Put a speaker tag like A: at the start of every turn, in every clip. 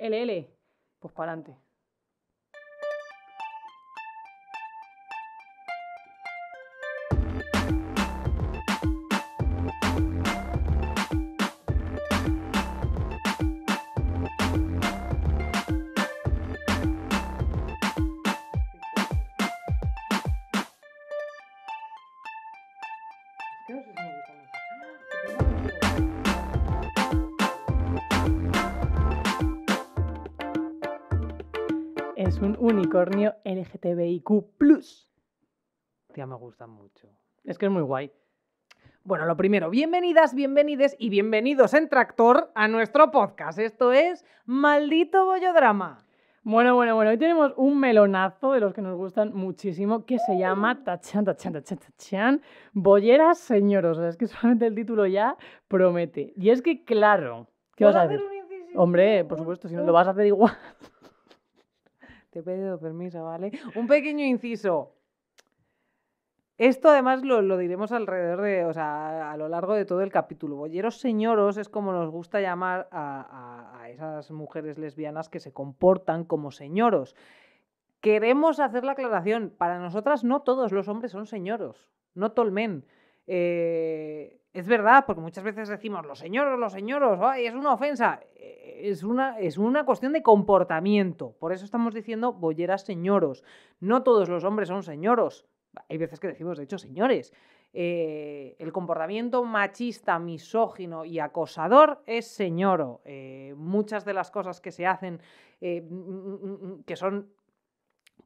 A: LL, pues para adelante. Es un unicornio LGTBIQ.
B: Tía, me gusta mucho.
A: Es que es muy guay.
B: Bueno, lo primero, bienvenidas, bienvenides y bienvenidos en Tractor a nuestro podcast. Esto es Maldito Bollodrama.
A: Bueno, bueno, bueno, hoy tenemos un melonazo de los que nos gustan muchísimo que se llama Tachan, Tachan, Tachan, Tachan, Bolleras Señoros. O sea, es que solamente el título ya promete. Y es que, claro, ¿qué vas a
B: hacer?
A: Hombre, por supuesto, si no lo vas a hacer igual.
B: Te he pedido permiso, ¿vale? Un pequeño inciso. Esto además lo, diremos alrededor de, o sea, a lo largo de todo el capítulo. Bolleros señoros es como nos gusta llamar a, a- a esas mujeres lesbianas que se comportan como señoros. Queremos hacer la aclaración, para nosotras no todos los hombres son señoros, no tolmen. Eh, es verdad, porque muchas veces decimos los señoros, los señoros, ¡ay, es una ofensa! Eh, Es una, es una cuestión de comportamiento. Por eso estamos diciendo bolleras señoros. No todos los hombres son señoros. Hay veces que decimos, de hecho, señores. Eh, el comportamiento machista, misógino y acosador es señoro. Eh, muchas de las cosas que se hacen mm, mm, mm, que son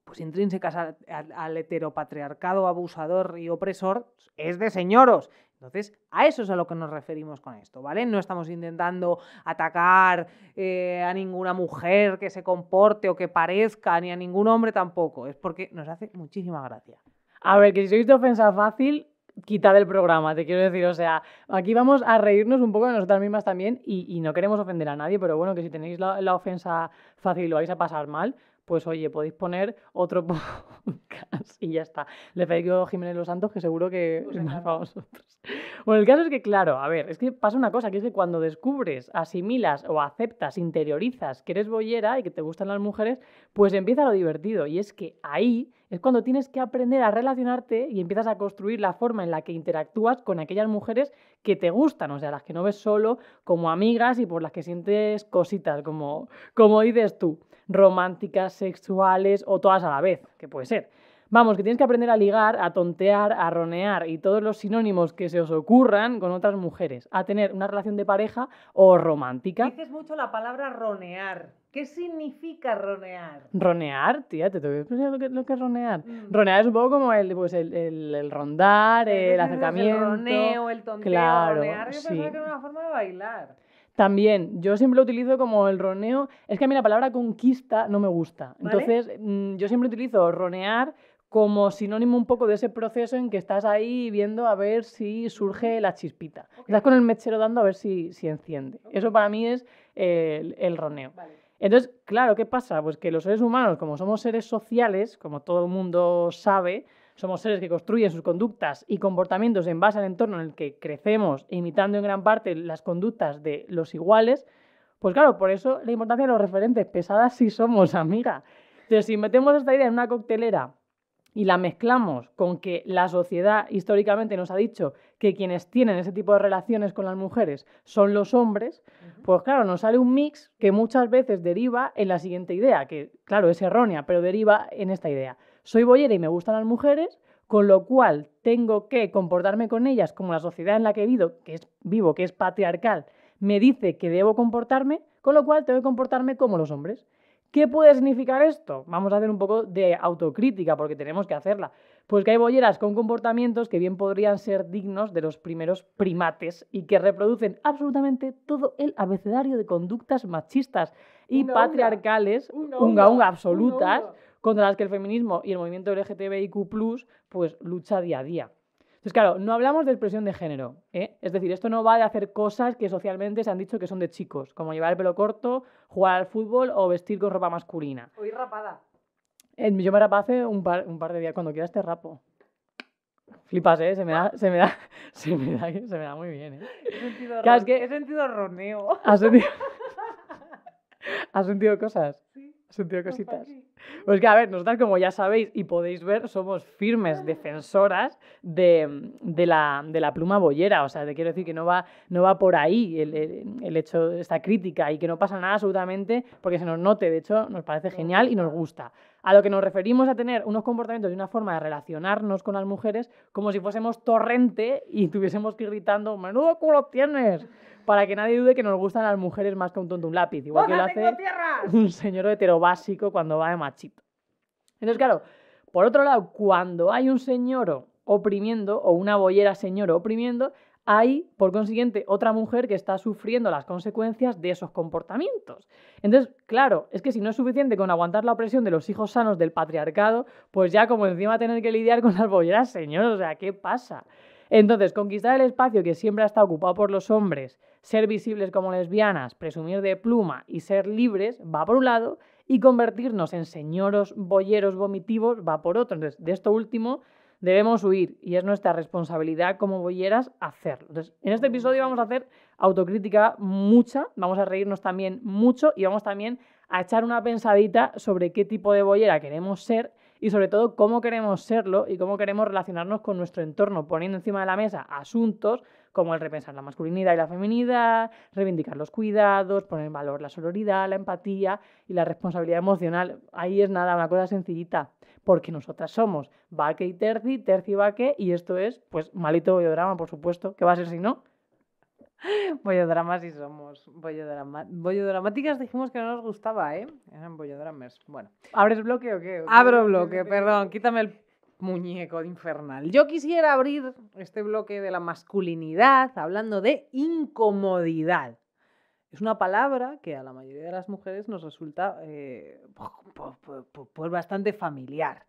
B: pues intrínsecas al, al- al heteropatriarcado abusador y opresor es de señoros. Entonces, a eso es a lo que nos referimos con esto, ¿vale? No estamos intentando atacar eh, a ninguna mujer que se comporte o que parezca, ni a ningún hombre tampoco. Es porque nos hace muchísima gracia.
A: A ver, que si sois de ofensa fácil, quitad el programa, te quiero decir. O sea, aquí vamos a reírnos un poco de nosotras mismas también y, no queremos ofender a nadie, pero bueno, que si tenéis la, la ofensa fácil y lo vais a pasar mal, pues oye, podéis poner otro podcast y ya está. Le Federico Jiménez Los Santos, que seguro que
B: Os
A: es más para vosotros. Bueno, el caso es que, claro, a ver, es que pasa una cosa, que es que cuando descubres, asimilas o aceptas, interiorizas que eres boyera y que te gustan las mujeres, pues empieza lo divertido. Y es que ahí es cuando tienes que aprender a relacionarte y empiezas a construir la forma en la que interactúas con aquellas mujeres que te gustan, o sea, las que no ves solo como amigas y por las que sientes cositas, como, como dices tú, románticas, sexuales o todas a la vez, que puede ser. Vamos, que tienes que aprender a ligar, a tontear, a ronear y todos los sinónimos que se os ocurran con otras mujeres, a tener una relación de pareja o romántica.
B: Dices mucho la palabra ronear. ¿Qué significa ronear?
A: Ronear, tía, te tengo que explicar lo que, lo que es ronear.
B: Mm.
A: Ronear es un poco como el, pues el, el- el rondar, el
B: Dices
A: acercamiento.
B: El roneo, el tonteo,
A: claro,
B: ronear. Yo pensaba
A: sí.
B: que era una forma de bailar.
A: También, yo siempre lo utilizo como el roneo. Es que a mí la palabra conquista no me gusta.
B: ¿Vale?
A: Entonces, mm, yo siempre utilizo ronear como sinónimo un poco de ese proceso en que estás ahí viendo a ver si surge la chispita. Estás con el mechero dando a ver si, si enciende. Eso para mí es el, el roneo.
B: Vale.
A: Entonces, claro, ¿qué pasa? Pues que los seres humanos, como somos seres sociales, como todo el mundo sabe, somos seres que construyen sus conductas y comportamientos en base al entorno en el que crecemos, imitando en gran parte las conductas de los iguales, pues claro, por eso la importancia de los referentes. Pesadas sí somos, amiga. Entonces, si metemos esta idea en una coctelera y la mezclamos con que la sociedad históricamente nos ha dicho que quienes tienen ese tipo de relaciones con las mujeres son los hombres, pues claro, nos sale un mix que muchas veces deriva en la siguiente idea, que claro, es errónea, pero deriva en esta idea. Soy boyera y me gustan las mujeres, con lo cual tengo que comportarme con ellas como la sociedad en la que vivo, que es, vivo, que es patriarcal, me dice que debo comportarme, con lo cual tengo que comportarme como los hombres. ¿Qué puede significar esto? Vamos a hacer un poco de autocrítica porque tenemos que hacerla. Pues que hay bolleras con comportamientos que bien podrían ser dignos de los primeros primates y que reproducen absolutamente todo el abecedario de conductas machistas y patriarcales,
B: Unga,
A: unga,
B: unga,
A: unga absolutas,
B: unga.
A: Contra las que el feminismo y el movimiento LGTBIQ pues lucha día a día. Entonces, claro, no hablamos de expresión de género. ¿eh? Es decir, esto no va de hacer cosas que socialmente se han dicho que son de chicos, como llevar el pelo corto, jugar al fútbol o vestir con ropa masculina.
B: Hoy rapada.
A: Eh, Yo me rapé hace un par, un par de días, cuando quieras te rapo. Flipas, ¿eh? Se me da, se me da, se me da, se me da muy bien, ¿eh?
B: He sentido,
A: Claro, es
B: ron-
A: que-
B: he sentido roneo.
A: ¿Has sentido? ¿Has sentido cosas?
B: Sí.
A: ¿Has sentido cositas? Pues que, a ver, nosotras, como ya sabéis y podéis ver, somos firmes defensoras de, de la, de la pluma bollera. O sea, te quiero decir que no va, no va por ahí el, el- el hecho esta crítica y que no pasa nada absolutamente porque se nos note. De hecho, nos parece genial y nos gusta. A lo que nos referimos a tener unos comportamientos y una forma de relacionarnos con las mujeres como si fuésemos torrente y tuviésemos que ir gritando, menudo culo tienes, para que nadie dude que nos gustan las mujeres más que un tonto un lápiz. Igual que lo hace un señor hetero básico cuando va de machito. Entonces, claro, por otro lado, cuando hay un señor oprimiendo o una bollera señor oprimiendo, hay, por consiguiente, otra mujer que está sufriendo las consecuencias de esos comportamientos. Entonces, claro, es que si no es suficiente con aguantar la opresión de los hijos sanos del patriarcado, pues ya como encima tener que lidiar con las bolleras señor, o sea, ¿qué pasa? Entonces, conquistar el espacio que siempre ha estado ocupado por los hombres, ser visibles como lesbianas, presumir de pluma y ser libres, va por un lado, y convertirnos en señoros bolleros vomitivos va por otro. Entonces, de esto último debemos huir y es nuestra responsabilidad como bolleras hacerlo. En este episodio vamos a hacer autocrítica mucha, vamos a reírnos también mucho y vamos también a echar una pensadita sobre qué tipo de bollera queremos ser y sobre todo cómo queremos serlo y cómo queremos relacionarnos con nuestro entorno, poniendo encima de la mesa asuntos como el repensar la masculinidad y la feminidad, reivindicar los cuidados, poner en valor la sororidad, la empatía y la responsabilidad emocional. Ahí es nada, una cosa sencillita, porque nosotras somos Vaque y Terci, Terci y Vaque, y esto es, pues, malito bollodrama, por supuesto, que va a ser si no.
B: Bollodramas sí somos. Bollodrama... Bollodramáticas dijimos que no nos gustaba, ¿eh? Eran bollodramas. Bueno.
A: ¿Abres bloque? ¿O qué?
B: Abro bloque, perdón, quítame el muñeco infernal. Yo quisiera abrir este bloque de la masculinidad hablando de incomodidad. Es una palabra que a la mayoría de las mujeres nos resulta eh, pu- pu- pu- pues bastante familiar.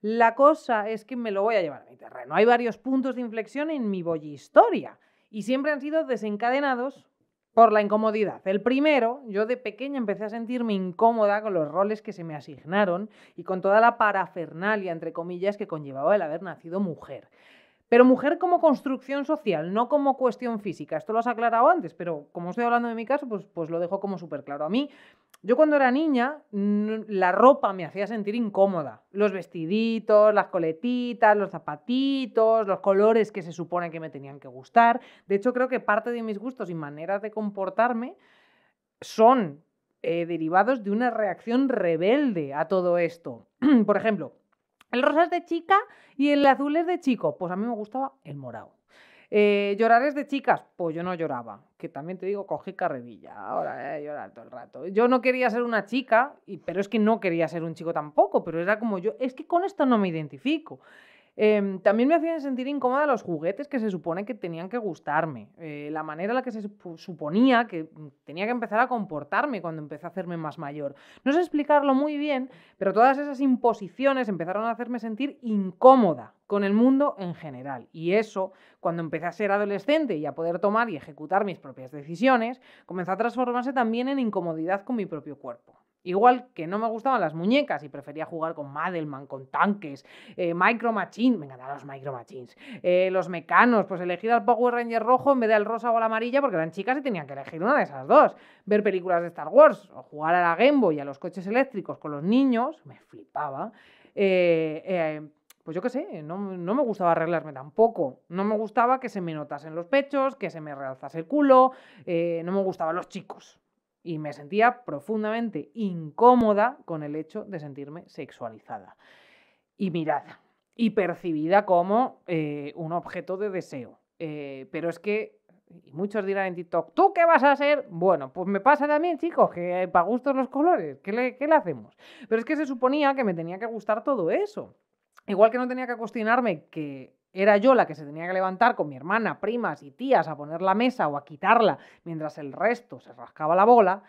B: La cosa es que me lo voy a llevar a mi terreno. Hay varios puntos de inflexión en mi historia y siempre han sido desencadenados por la incomodidad. El primero, yo de pequeña empecé a sentirme incómoda con los roles que se me asignaron y con toda la parafernalia, entre comillas, que conllevaba el haber nacido mujer. Pero mujer como construcción social, no como cuestión física. Esto lo has aclarado antes, pero como estoy hablando de mi caso, pues, pues lo dejo como súper claro. A mí, yo cuando era niña, la ropa me hacía sentir incómoda. Los vestiditos, las coletitas, los zapatitos, los colores que se supone que me tenían que gustar. De hecho, creo que parte de mis gustos y maneras de comportarme son eh, derivados de una reacción rebelde a todo esto. Por ejemplo, el rosa es de chica y el azul es de chico. Pues a mí me gustaba el morado. Eh, llorar es de chicas, pues yo no lloraba. Que también te digo, cogí carrerilla. Ahora, eh, llorar todo el rato. Yo no quería ser una chica, y, pero es que no quería ser un chico tampoco. Pero era como yo, es que con esto no me identifico. Em, también me hacían sentir incómoda los juguetes que se supone que tenían que gustarme. eh, la manera en la que se supo- suponía que mm, tenía que empezar a comportarme cuando empecé a hacerme más mayor. No sé explicarlo muy bien, pero todas esas imposiciones empezaron a hacerme sentir incómoda con el mundo en general. Y eso, cuando empecé a ser adolescente y a poder tomar y ejecutar mis propias decisiones, comenzó a transformarse también en incomodidad con mi propio cuerpo. Igual que no me gustaban las muñecas y prefería jugar con Madelman, con tanques, eh, Micro Machine, me encantaban los Micro Machines, eh, los mecanos, pues elegir al Power Ranger rojo en vez del rosa o la amarilla porque eran chicas y tenían que elegir una de esas dos. Ver películas de Star Wars o jugar a la Game Boy y a los coches eléctricos con los niños, me flipaba. Eh, pues yo qué sé, no, no me gustaba arreglarme tampoco. No me gustaba que se me notasen los pechos, que se me realzase el culo, no me gustaban los chicos. Y me sentía profundamente incómoda con el hecho de sentirme sexualizada y mirada y percibida como eh, un objeto de deseo. Eh, pero es que, muchos dirán en TikTok, ¿tú qué vas a ser? Bueno, pues me pasa también, chicos, que para gustos los colores, ¿qué le, qué le hacemos? Pero es que se suponía que me tenía que gustar todo eso. Igual que no tenía que cuestionarme que era yo la que se tenía que levantar con mi hermana, primas y tías a poner la mesa o a quitarla mientras el resto se rascaba la bola,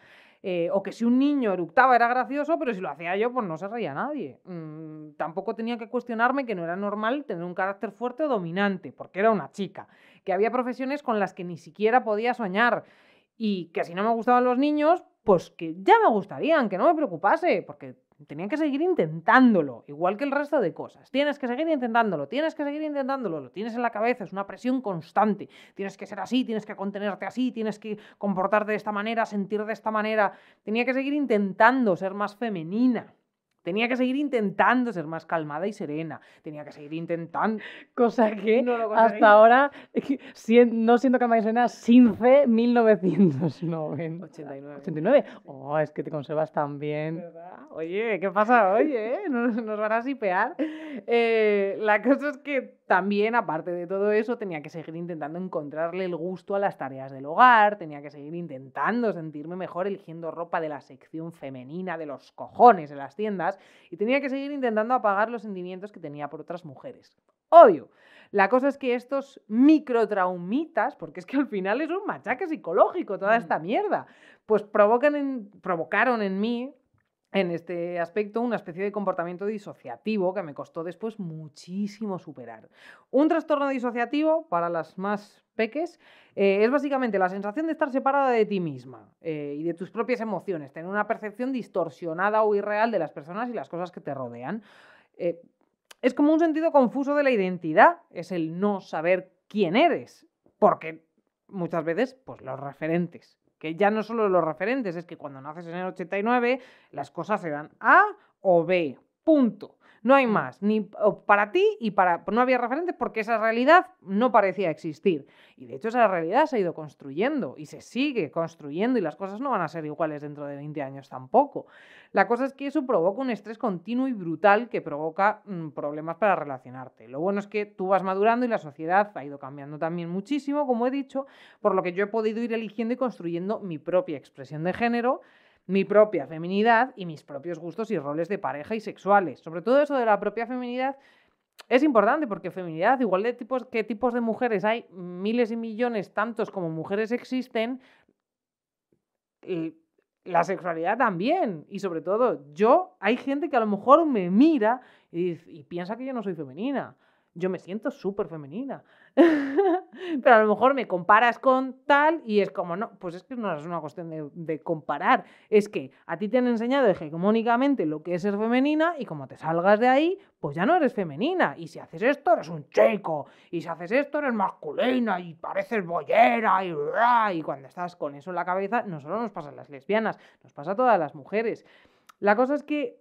B: eh, o que si un niño eructaba era gracioso, pero si lo hacía yo, pues no se reía nadie. Mm, tampoco tenía que cuestionarme que no era normal tener un carácter fuerte o dominante, porque era una chica, que había profesiones con las que ni siquiera podía soñar, y que si no me gustaban los niños, pues que ya me gustarían, que no me preocupase, porque Tenía que seguir intentándolo, igual que el resto de cosas. Tienes que seguir intentándolo, tienes que seguir intentándolo, lo tienes en la cabeza, es una presión constante. Tienes que ser así, tienes que contenerte así, tienes que comportarte de esta manera, sentir de esta manera. Tenía que seguir intentando ser más femenina. Tenía que seguir intentando ser más calmada y serena. Tenía que seguir intentando.
A: Cosa que
B: No lo conseguí.
A: hasta ahora, no siendo calmada y serena, sin fe, 1990.
B: 89.
A: 89. Oh, es que te conservas tan bien.
B: ¿Verdad? Oye, ¿qué pasa? Oye, ¿eh? nos, nos van a sipear. Eh, la cosa es que también, aparte de todo eso, tenía que seguir intentando encontrarle el gusto a las tareas del hogar, tenía que seguir intentando sentirme mejor eligiendo ropa de la sección femenina de los cojones en las tiendas y tenía que seguir intentando apagar los sentimientos que tenía por otras mujeres. Obvio. La cosa es que estos microtraumitas, porque es que al final es un machaque psicológico toda
A: Mm.
B: esta mierda, pues provocan en- provocaron en mí, en este aspecto, una especie de comportamiento disociativo que me costó después muchísimo superar. Un trastorno disociativo, para las más peques, eh, es básicamente la sensación de estar separada de ti misma eh, y de tus propias emociones, tener una percepción distorsionada o irreal de las personas y las cosas que te rodean. Eh, es como un sentido confuso de la identidad, es el no saber quién eres, porque muchas veces, pues los referentes, que ya no solo los referentes, es que cuando naces en el 89, las cosas se dan A o B, punto. No hay más, ni para ti y para... No había referentes porque esa realidad no parecía existir. Y de hecho esa realidad se ha ido construyendo y se sigue construyendo y las cosas no van a ser iguales dentro de 20 años tampoco. La cosa es que eso provoca un estrés continuo y brutal que provoca mm, problemas para relacionarte. Lo bueno es que tú vas madurando y la sociedad ha ido cambiando también muchísimo, como he dicho, por lo que yo he podido ir eligiendo y construyendo mi propia expresión de género, mi propia feminidad y mis propios gustos y roles de pareja y sexuales. Sobre todo eso de la propia feminidad es importante porque feminidad, igual de tipos que tipos de mujeres hay miles y millones, tantos como mujeres existen, y la sexualidad también. Y sobre todo, yo, hay gente que a lo mejor me mira y, y piensa que yo no soy femenina. Yo me siento súper femenina. Pero a lo mejor me comparas con tal y es como, no, pues es que no es una cuestión de, comparar. Es que a ti te han enseñado hegemónicamente lo que es ser femenina y como te salgas de ahí, pues ya no eres femenina. Y si haces esto, eres un chico. Y si haces esto, eres masculina y pareces bollera y, y cuando estás con eso en la cabeza, no solo nos pasa a las lesbianas, nos pasa a todas las mujeres. La cosa es que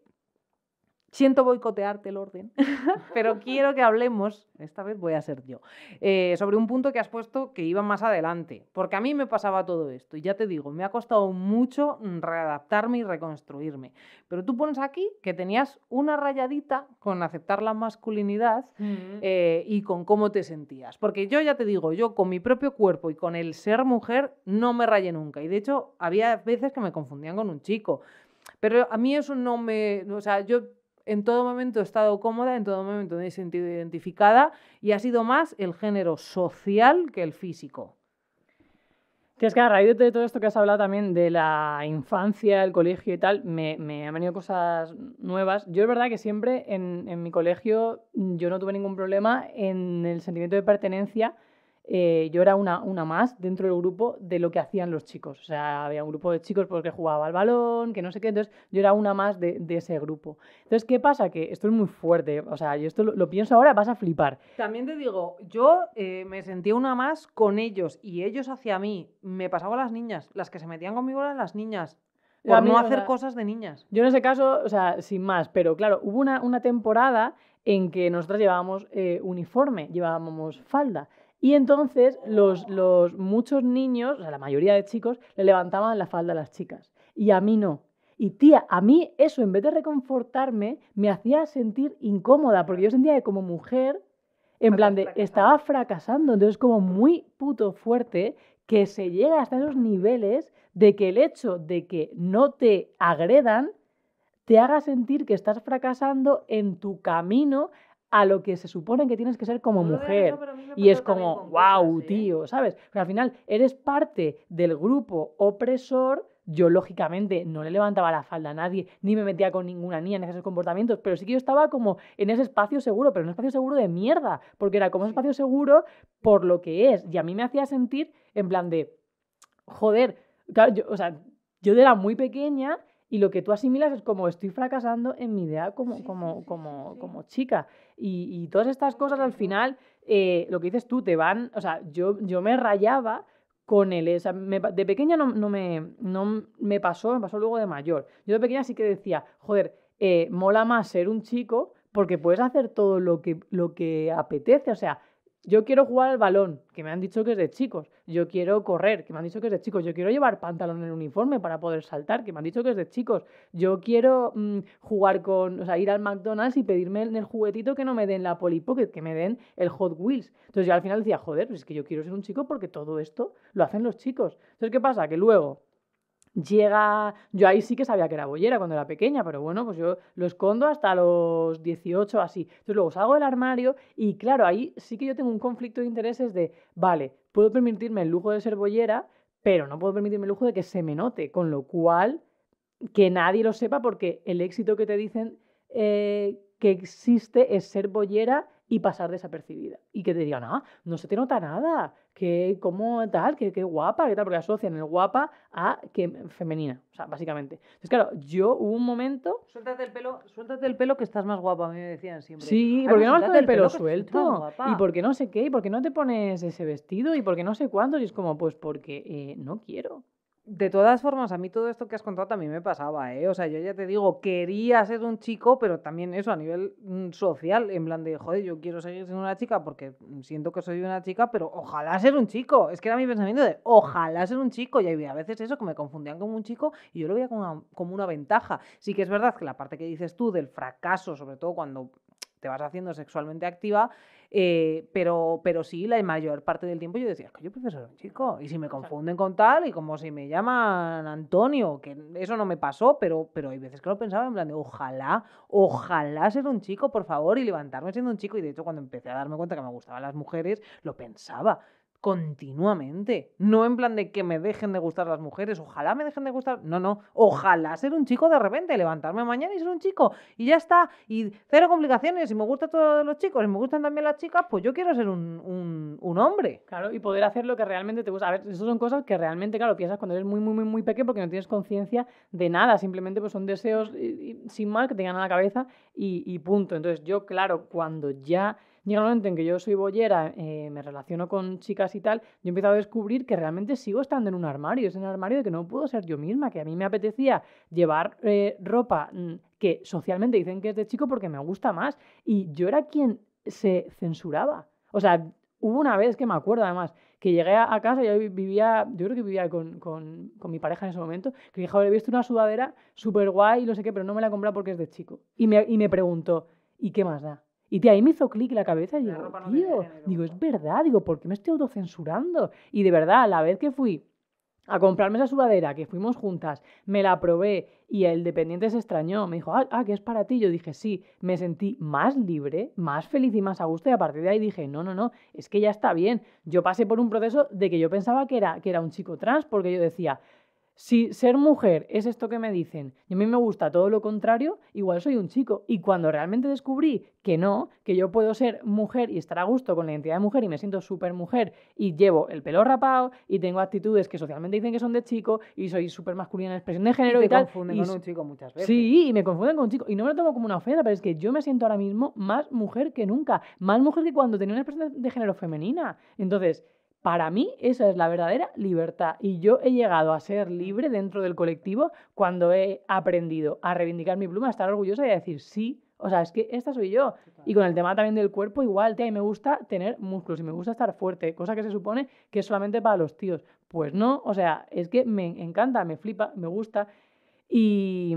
B: siento boicotearte el orden, pero quiero que hablemos, esta vez voy a ser yo, eh, sobre un punto que has puesto que iba más adelante, porque a mí me pasaba todo esto y ya te digo, me ha costado mucho readaptarme y reconstruirme, pero tú pones aquí que tenías una rayadita con aceptar la masculinidad eh, y con cómo te sentías. Porque yo ya te digo, yo con mi propio cuerpo y con el ser mujer no me rayé nunca. Y de hecho, había veces que me confundían con un chico. Pero a mí eso no me... O sea, yo en todo momento he estado cómoda, en todo momento me he sentido identificada y ha sido más el género social que el físico.
A: Tienes que a raíz de todo esto que has hablado también de la infancia, el colegio y tal, me, me han venido cosas nuevas. Yo es verdad que siempre en, en mi colegio yo no tuve ningún problema en el sentimiento de pertenencia. Eh, yo era una, una más dentro del grupo de lo que hacían los chicos. O sea, había un grupo de chicos porque jugaba al balón, que no sé qué, entonces yo era una más de, de ese grupo. Entonces, ¿qué pasa? Que esto es muy fuerte. O sea, yo esto lo, lo pienso ahora, vas a flipar.
B: También te digo, yo eh, me sentía una más con ellos y ellos hacia mí. Me pasaba a las niñas. Las que se metían conmigo eran las niñas.
A: A
B: Por
A: mí,
B: no hacer
A: sea,
B: cosas de niñas.
A: Yo en ese caso, o sea, sin más, pero claro, hubo una, una temporada en que nosotros llevábamos eh, uniforme, llevábamos falda. Y entonces los, los muchos niños, o sea, la mayoría de chicos, le levantaban la falda a las chicas. Y a mí no. Y tía, a mí eso, en vez de reconfortarme, me hacía sentir incómoda, porque yo sentía que como mujer, en plan de, estaba fracasando. Entonces, como muy puto fuerte que se llega hasta esos niveles de que el hecho de que no te agredan te haga sentir que estás fracasando en tu camino a lo que se supone que tienes que ser como
B: No
A: mujer. Y es como, wow,
B: ¿eh?
A: tío, ¿sabes? Pero al final eres parte del grupo opresor. Yo, lógicamente, no le levantaba la falda a nadie, ni me metía con ninguna niña en esos comportamientos, pero sí que yo estaba como en ese espacio seguro, pero un espacio seguro de mierda, porque era como un espacio seguro por lo que es. Y a mí me hacía sentir en plan de, joder, claro, yo, o sea, yo era muy pequeña Y lo que tú asimilas es como estoy fracasando en mi idea como, como, como, como chica. Y, y, todas estas cosas al final, eh, lo que dices tú, te van, o sea, yo, yo me rayaba con él. O sea, de pequeña no, no, me, no me pasó, me pasó luego de mayor. Yo de pequeña sí que decía, joder, eh, mola más ser un chico porque puedes hacer todo lo que, lo que apetece. O sea, yo quiero jugar al balón, que me han dicho que es de chicos. Yo quiero correr, que me han dicho que es de chicos. Yo quiero llevar pantalón en uniforme para poder saltar, que me han dicho que es de chicos. Yo quiero mm, jugar con, o sea, ir al McDonald's y pedirme en el juguetito que no me den la Polly Pocket, que me den el Hot Wheels. Entonces yo al final decía, joder, pues es que yo quiero ser un chico porque todo esto lo hacen los chicos. Entonces, ¿qué pasa? Que luego llega, yo ahí sí que sabía que era bollera cuando era pequeña, pero bueno, pues yo lo escondo hasta los 18 así. Entonces luego salgo del armario y claro, ahí sí que yo tengo un conflicto de intereses de, vale, puedo permitirme el lujo de ser bollera, pero no puedo permitirme el lujo de que se me note, con lo cual que nadie lo sepa porque el éxito que te dicen eh, que existe es ser bollera y pasar desapercibida. Y que te digan, ah, no se te nota nada, que cómo tal, que, qué guapa, que tal, porque asocian el guapa a que femenina, o sea, básicamente. Entonces, claro, yo hubo un momento...
B: Suéltate el pelo, suéltate el pelo que estás más guapa, a mí me decían siempre.
A: Sí, porque no vas con el pelo, suelto, y porque no sé qué, y porque no te pones ese vestido, y porque no sé cuántos, y es como, pues porque eh, no quiero.
B: De todas formas, a mí todo esto que has contado también me pasaba, ¿eh? O sea, yo ya te digo, quería ser un chico, pero también eso a nivel mm, social, en plan de, joder, yo quiero seguir siendo una chica porque siento que soy una chica, pero ojalá ser un chico. Es que era mi pensamiento de, ojalá ser un chico. Y había veces eso que me confundían como un chico y yo lo veía como como una ventaja. Sí que es verdad que la parte que dices tú del fracaso, sobre todo cuando te vas haciendo sexualmente activa, eh, pero, pero sí, la mayor parte del tiempo yo decía, que yo prefiero ser un chico. Y si me confunden con tal, y como si me llaman Antonio, que eso no me pasó, pero, pero hay veces que lo pensaba en plan de ojalá, ojalá ser un chico, por favor, y levantarme siendo un chico. Y de hecho, cuando empecé a darme cuenta que me gustaban las mujeres, lo pensaba continuamente. No en plan de que me dejen de gustar las mujeres, ojalá me dejen de gustar. No, no, ojalá ser un chico de repente, levantarme mañana y ser un chico. Y ya está. Y cero complicaciones. Si me gustan todos los chicos y me gustan también las chicas, pues yo quiero ser un, un, hombre.
A: Claro, y poder hacer lo que realmente te gusta. A ver, esas son cosas que realmente, claro, piensas cuando eres muy, muy, muy, muy pequeño porque no tienes conciencia de nada. Simplemente pues son deseos sin mal que te a la cabeza y, y punto. Entonces yo, claro, cuando ya llega un momento en que yo soy bollera, eh, me relaciono con chicas y tal, yo he empezado a descubrir que realmente sigo estando en un armario, es un armario de que no puedo ser yo misma, que a mí me apetecía llevar eh, ropa mm, que socialmente dicen que es de chico porque me gusta más, y yo era quien se censuraba. O sea, hubo una vez que me acuerdo además, que llegué a, casa, yo vivía, yo creo que vivía con, con, mi pareja en ese momento, que dije, he visto una sudadera súper guay y no sé qué, pero no me la he comprado porque es de chico. Y me, y me preguntó, ¿y qué más da? Y de ahí me hizo clic la cabeza y digo, tío, digo, es verdad, digo, ¿por qué me estoy autocensurando? Y de verdad, la vez que fui a comprarme esa sudadera, que fuimos juntas, me la probé y el dependiente se extrañó, me dijo, ah, ah, que es para ti. Yo dije, sí, me sentí más libre, más feliz y más a gusto y a partir de ahí dije, no, no, no, es que ya está bien. Yo pasé por un proceso de que yo pensaba que era, que era un chico trans porque yo decía, si ser mujer es esto que me dicen y a mí me gusta todo lo contrario, igual soy un chico. Y cuando realmente descubrí que no, que yo puedo ser mujer y estar a gusto con la identidad de mujer y me siento súper mujer y llevo el pelo rapado y tengo actitudes que socialmente dicen que son de chico y soy súper masculina en expresión de género y,
B: te
A: y
B: confunden con un chico muchas veces.
A: Sí, y me confunden con un chico. Y no me lo tomo como una ofensa, pero es que yo me siento ahora mismo más mujer que nunca. Más mujer que cuando tenía una expresión de género femenina. Entonces, para mí esa es la verdadera libertad. Y yo he llegado a ser libre dentro del colectivo cuando he aprendido a reivindicar mi pluma, a estar orgullosa y a decir sí, o sea, es que esta soy yo. Y con el tema también del cuerpo igual, tía, y me gusta tener músculos y me gusta estar fuerte, cosa que se supone que es solamente para los tíos. Pues no, o sea, es que me encanta, me flipa, me gusta. Y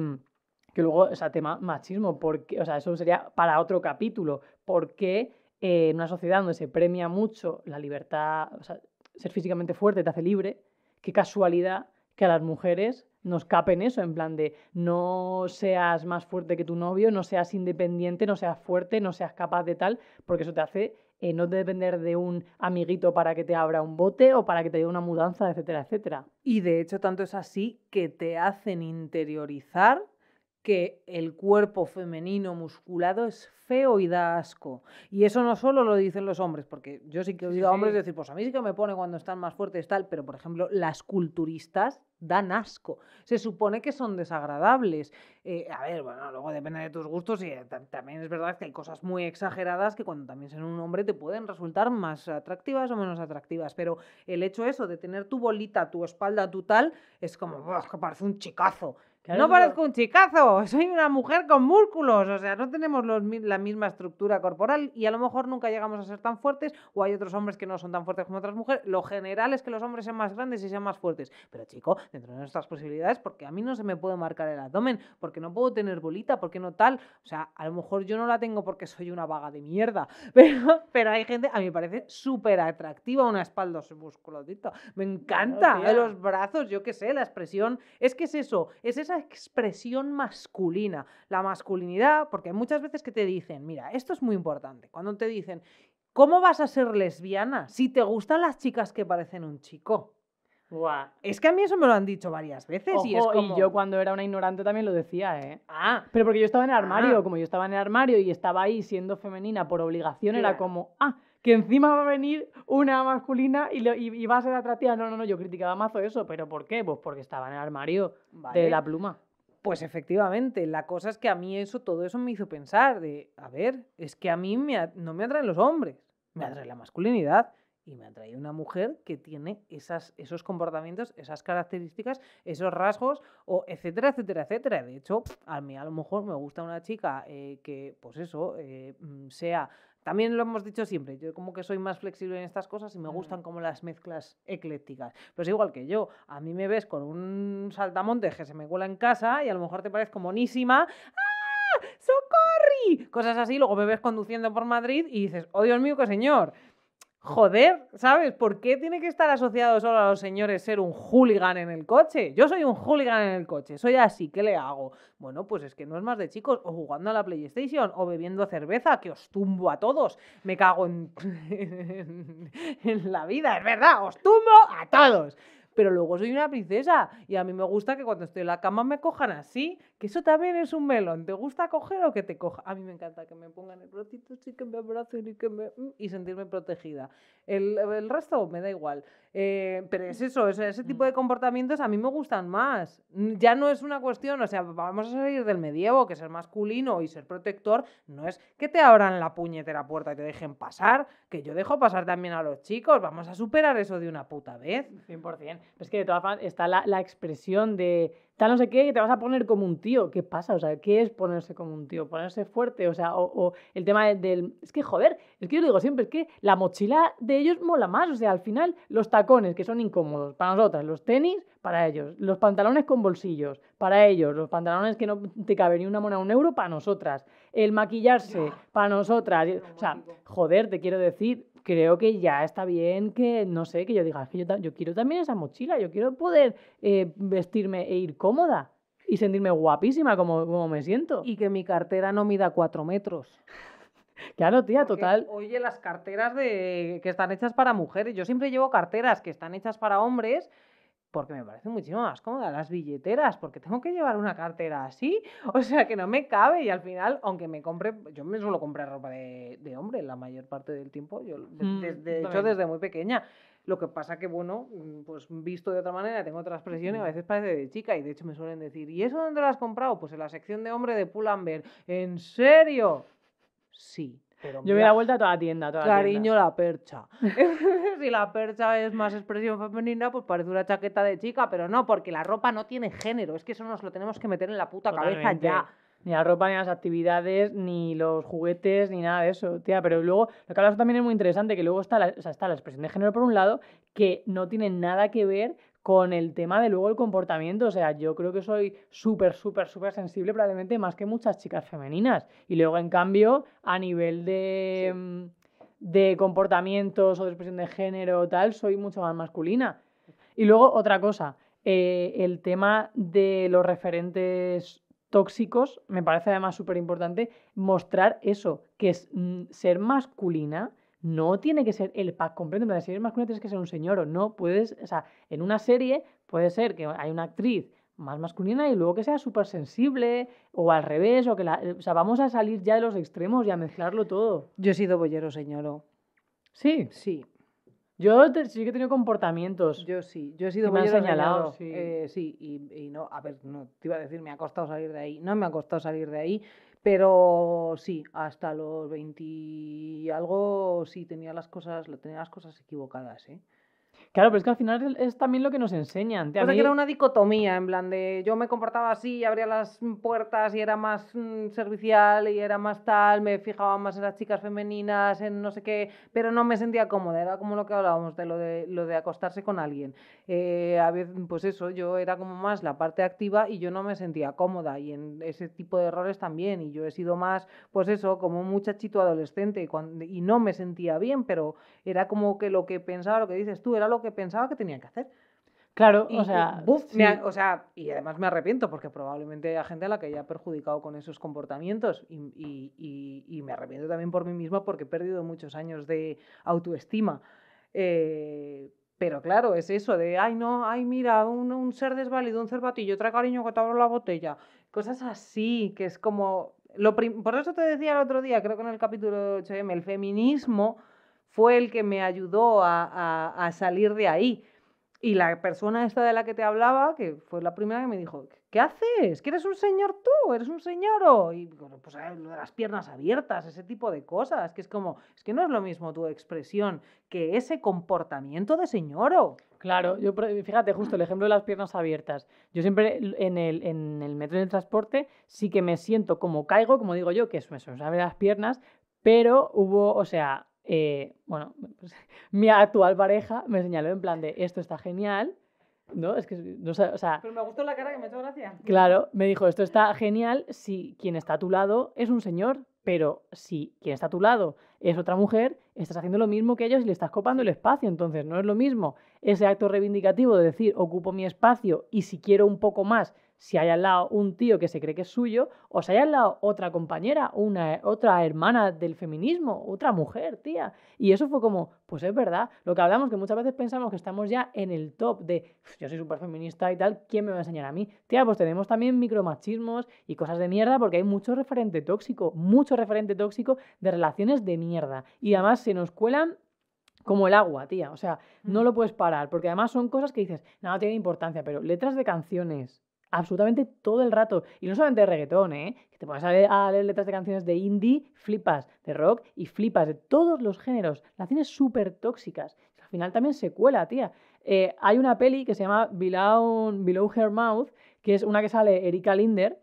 A: que luego, o sea, tema machismo, porque, o sea, eso sería para otro capítulo, porque eh, en una sociedad donde se premia mucho la libertad, o sea, ser físicamente fuerte te hace libre, qué casualidad que a las mujeres nos capen eso, en plan de no seas más fuerte que tu novio, no seas independiente, no seas fuerte, no seas capaz de tal, porque eso te hace eh, no depender de un amiguito para que te abra un bote o para que te dé una mudanza, etcétera, etcétera.
B: Y de hecho tanto es así que te hacen interiorizar que el cuerpo femenino musculado es feo y da asco. Y eso no solo lo dicen los hombres, porque yo sí que he oído a hombres decir, pues a mí sí que me pone cuando están más fuertes tal, pero por ejemplo, las culturistas dan asco. Se supone que son desagradables. Eh, a ver, bueno, luego depende de tus gustos y eh, también es verdad que hay cosas muy exageradas que cuando también son un hombre te pueden resultar más atractivas o menos atractivas, pero el hecho eso de tener tu bolita, tu espalda, tu tal, es como, que parece un chicazo no parezco un chicazo, soy una mujer con músculos, o sea, no tenemos la misma estructura corporal y a lo mejor nunca llegamos a ser tan fuertes o hay otros hombres que no son tan fuertes como otras mujeres. Lo general es que los hombres sean más grandes y sean más fuertes. Pero chico, dentro de nuestras posibilidades, porque a mí no se me puede marcar el abdomen, porque no puedo tener bolita, porque no tal. O sea, a lo mejor yo no la tengo porque soy una vaga de mierda, pero, pero hay gente, a mí me parece súper atractiva una espalda musculosita. Me encanta los brazos, yo qué sé, la expresión. Es que es eso, es esa expresión masculina. La masculinidad, porque muchas veces que te dicen, mira, esto es muy importante, cuando te dicen, ¿cómo vas a ser lesbiana si te gustan las chicas que parecen un chico? Es que a mí eso me lo han dicho varias veces y es como...
A: y yo cuando era una ignorante también lo decía, ¿eh? Ah. Pero porque yo estaba en el armario, ah. como yo estaba en el armario y estaba ahí siendo femenina por obligación, era como, ah, que encima va a venir una masculina y, va a ser atractiva. No, no, no, yo criticaba mazo eso, pero ¿por qué? Pues porque estaba en el armario de la pluma.
B: Pues efectivamente, la cosa es que a mí eso, todo eso me hizo pensar de, a ver, es que a mí me, no me atraen los hombres, me atrae la masculinidad y me atrae una mujer que tiene esas, esos comportamientos, esas características, esos rasgos, o etcétera, etcétera, etcétera. De hecho, a mí a lo mejor me gusta una chica eh, que, pues eso, eh, mm, sea también lo hemos dicho siempre, yo como que soy más flexible en estas cosas y me gustan como las mezclas eclécticas. Pero es igual que yo, a mí me ves con un saltamontes que se me cuela en casa y a lo mejor te parezco monísima. ¡Ah! ¡Socorri! Cosas así, luego me ves conduciendo por Madrid y dices, oh Dios mío, qué señor. Joder, ¿sabes? ¿Por qué tiene que estar asociado solo a los señores ser un hooligan en el coche? Yo soy un hooligan en el coche, soy así, ¿qué le hago? Bueno, pues es que no es más de chicos, o jugando a la PlayStation, o bebiendo cerveza, que os tumbo a todos. Me cago en, la vida, es verdad, os tumbo a todos pero luego soy una princesa y a mí me gusta que cuando estoy en la cama me cojan así, que eso también es un melón. ¿Te gusta coger o que te coja? A mí me encanta que me pongan el bracito, sí que me abracen y que me... Mm, y sentirme protegida. El, el resto me da igual. Eh, pero es eso, ese tipo de comportamientos a mí me gustan más. Ya no es una cuestión, o sea, vamos a salir del medievo, que ser masculino y ser protector no es que te abran la puñetera puerta y te dejen pasar, que yo dejo pasar también a los chicos. Vamos a superar eso de una puta vez.
A: 100%. Es que de todas formas está la, la expresión de tal no sé qué, que te vas a poner como un tío. ¿Qué pasa? O sea, ¿qué es ponerse como un tío? Ponerse fuerte, o sea, o, el tema del... Es que, joder, es que yo digo siempre, es que la mochila de ellos mola más, o sea, al final los tacones, que son incómodos para nosotras, los tenis, para ellos, los pantalones con bolsillos, para ellos, los pantalones que no te cabe ni una moneda, un euro, para nosotras, el maquillarse, para nosotras, o sea, joder, te quiero decir, creo que ya está bien que, no sé, que yo diga, que yo, quiero también esa mochila, yo quiero poder eh, vestirme e ir cómoda y sentirme guapísima como, como me siento.
B: Y que mi cartera no mida cuatro metros.
A: Claro, tía, total.
B: Oye, las carteras de que están hechas para mujeres. Yo siempre llevo carteras que están hechas para hombres porque me parece muchísimo más cómoda las billeteras, porque tengo que llevar una cartera así, o sea que no me cabe y al final, aunque me compre, yo me suelo comprar ropa de, de hombre la mayor parte del tiempo, yo de, de, mm, hecho desde muy pequeña. Lo que pasa que, bueno, mm, pues visto de otra manera, tengo otra expresión y a veces parece de chica. Y de hecho me suelen decir, ¿y eso dónde lo has comprado? Pues en la sección de hombre de Pull&Bear. ¿En serio? Sí.
A: Yo me da vuelta a toda la tienda. Toda
B: cariño, la, percha. si la percha es más expresión femenina, pues parece una chaqueta de chica, pero no, porque la ropa no tiene género. Es que eso nos lo tenemos que meter en la puta cabeza ya.
A: Ni la ropa, ni las actividades, ni los juguetes, ni nada de eso, tía. Pero luego, lo que hablas también es muy interesante, que luego está la, está la expresión de género por un lado, que no tiene nada que ver con el tema de luego el comportamiento. O sea, yo creo que soy súper, súper, súper sensible, probablemente más que muchas chicas femeninas. Y luego, en cambio, a nivel de, mm, de comportamientos o de expresión de género tal, soy mucho más masculina. Y luego, otra cosa, eh, el tema de los referentes tóxicos, me parece además súper importante mostrar eso, que es mm, ser masculina no tiene que ser el pack completo. En si eres masculino tienes que ser un señor o no. Puedes, o sea, en una serie puede ser que hay una actriz más masculina y luego que sea súper sensible o al revés, o que la, o sea, vamos a salir ya de los extremos y a mezclarlo todo.
B: Yo he sido bollero, señoro.
A: Sí,
B: Sí,
A: yo te- sí que he tenido comportamientos.
B: yo sí. Yo he sido
A: me han
B: bollero,
A: señalado, sí.
B: Eh, sí, y, y no, a ver, no, te iba a decir, me ha costado salir de ahí. No me ha costado salir de ahí, pero sí, hasta los 20 y algo, sí, tenía las cosas, tenía las cosas equivocadas, ¿eh?
A: Claro, pero es que al final es, también lo que nos enseñan. Tía,
B: O sea,
A: mí-
B: que era una dicotomía, en plan de yo me comportaba así, abría las puertas y era más mm, servicial y era más tal, me fijaba más en las chicas femeninas, en no sé qué, pero no me sentía cómoda, era como lo que hablábamos de lo de, lo de acostarse con alguien. Eh, a veces, pues eso, yo era como más la parte activa y yo no me sentía cómoda y en ese tipo de errores también, y yo he sido más, pues eso, como un muchachito adolescente y, cuan- y no me sentía bien, pero era como que lo que pensaba, lo que dices tú, era lo que pensaba que tenía que hacer.
A: Claro,
B: Y,
A: o sea,
B: buf,
A: sí.
B: ha- o sea, y además me arrepiento porque probablemente haya gente a la que haya perjudicado con esos comportamientos y, y- y- me arrepiento también por mí misma porque he perdido muchos años de autoestima. Eh, pero claro, es eso de, ay no, ay mira, un, un ser desválido, un cervatillo, trae cariño que te abro la botella. Cosas así, que es como... Lo por eso te decía el otro día, creo que en el capítulo 8M, el feminismo fue el que me ayudó a- a- salir de ahí. Y la persona esta de la que te hablaba, que fue la primera que me dijo, ¿qué haces? ¿Que eres un señor tú? ¿Eres un señoro? Y pues eh, lo de las piernas abiertas, ese tipo de cosas, que es como, es que no es lo mismo tu expresión que ese comportamiento de señoro.
A: Claro, yo fíjate justo el ejemplo de las piernas abiertas. Yo siempre en el, en el metro el transporte sí que me siento como caigo, como digo yo, que eso me las piernas, pero hubo, o sea, eh, bueno, pues, mi actual pareja me señaló en plan de esto está genial, ¿no? Es que, no o sea,
B: Pero me gustó la cara que me echó gracia.
A: Claro, me dijo, esto está genial si quien está a tu lado es un señor, pero si quien está a tu lado es otra mujer, estás haciendo lo mismo que ellos y le estás copando el espacio. Entonces, no es lo mismo ese acto reivindicativo de decir, ocupo mi espacio y si quiero un poco más, si hay al lado un tío que se cree que es suyo, o si hay al lado otra compañera, una, otra hermana del feminismo, otra mujer, tía. Y eso fue como, pues es verdad, lo que hablamos, que muchas veces pensamos que estamos ya en el top de, "Uf, yo soy súper feminista y tal, ¿quién me va a enseñar a mí? Tía, pues tenemos también micromachismos y cosas de mierda porque hay mucho referente tóxico, mucho referente tóxico de relaciones de mierda. Y además se nos cuelan como el agua, tía. O sea, no
B: Mm.
A: lo puedes parar, porque además son cosas que dices, no, no tiene importancia, pero letras de canciones, absolutamente todo el rato. Y no solamente de reggaetón, ¿eh? Que te pones a leer, a leer letras de canciones de indie, flipas, de rock y flipas, de todos los géneros. Relaciones súper tóxicas. Al final también se cuela, tía. Eh, hay una peli que se llama Below, Below Her Mouth, que es una que sale Erika Linder,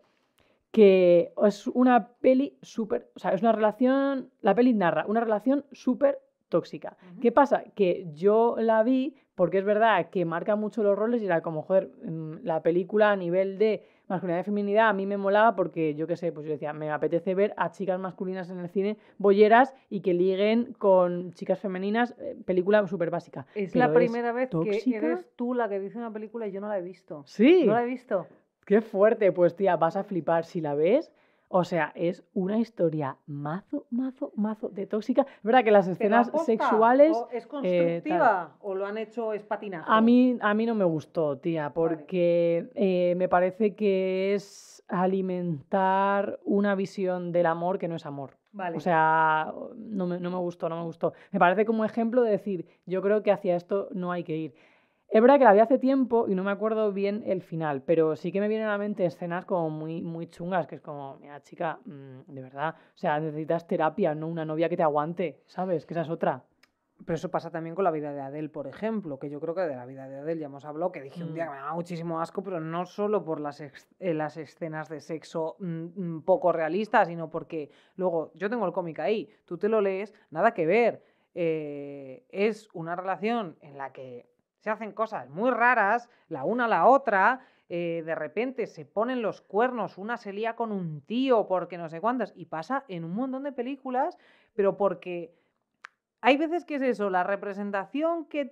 A: que es una peli súper, o sea, es una relación, la peli narra una relación súper tóxica. ¿Qué pasa? Que yo la vi porque es verdad que marca mucho los roles y era como, joder, mm, la película a nivel de masculinidad y feminidad a mí me molaba porque yo qué sé, pues yo decía, me apetece ver a chicas masculinas en el cine bolleras y que liguen con chicas femeninas, eh, película súper básica.
B: Es
A: Pero
B: la primera vez que eres tú la que dice una película y yo no la he visto.
A: Sí.
B: No la he visto.
A: Qué fuerte, pues tía, vas a flipar si la ves. O sea, es una historia mazo, mazo, mazo de tóxica. Es verdad que las
B: ¿Pero
A: escenas
B: aposta
A: sexuales
B: o ¿Es
A: tal.
B: constructiva o lo han hecho es patinazo?
A: a mí, a mí no me gustó, tía, porque eh, me parece que es alimentar una visión del amor que no es amor.
B: Vale.
A: O sea, no me, no me gustó, no me gustó. Me parece como ejemplo de decir, yo creo que hacia esto no hay que ir. Es verdad que la vi hace tiempo y no me acuerdo bien el final, pero sí que me vienen a la mente escenas como muy, muy chungas, que es como, mira, chica, mm, de verdad, o sea, necesitas terapia, no una novia que te aguante, ¿sabes? Que esa es otra.
B: Pero eso pasa también con la vida de Adele, por ejemplo, que yo creo que de la vida de Adele ya hemos hablado, que dije un día
A: Mm.
B: que me daba muchísimo asco, pero no solo por las, ex- eh, las escenas de sexo mm, poco realistas, sino porque luego yo tengo el cómic ahí, tú te lo lees, nada que ver. Eh, es una relación en la que se hacen cosas muy raras, la una a la otra, eh, de repente se ponen los cuernos, una se lía con un tío porque no sé cuántas, y pasa en un montón de películas, pero porque hay veces que es eso, la representación que,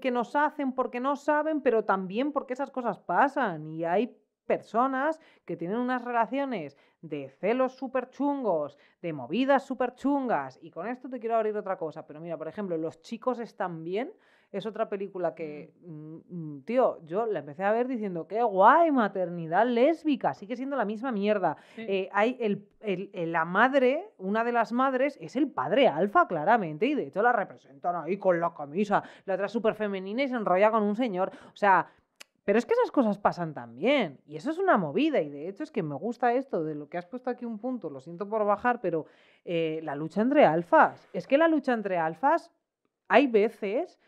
B: que nos hacen porque no saben, pero también porque esas cosas pasan. Y hay personas que tienen unas relaciones de celos súper chungos, de movidas súper chungas. Y con esto te quiero abrir otra cosa. Pero mira, por ejemplo, los chicos están bien. Es otra película que, mm, mm, tío, yo la empecé a ver diciendo, qué guay, maternidad lésbica, sigue siendo la misma mierda. Eh, hay el, el- el- la madre, una de las madres, es el padre alfa, claramente, y de hecho la representan ahí con la camisa, la otra súper femenina y se enrolla con un señor. O sea, pero es que esas cosas pasan también. Y eso es una movida. Y de hecho es que me gusta esto de lo que has puesto aquí un punto. Lo siento por bajar, pero eh, la lucha entre alfas. Es que la lucha entre alfas, hay veces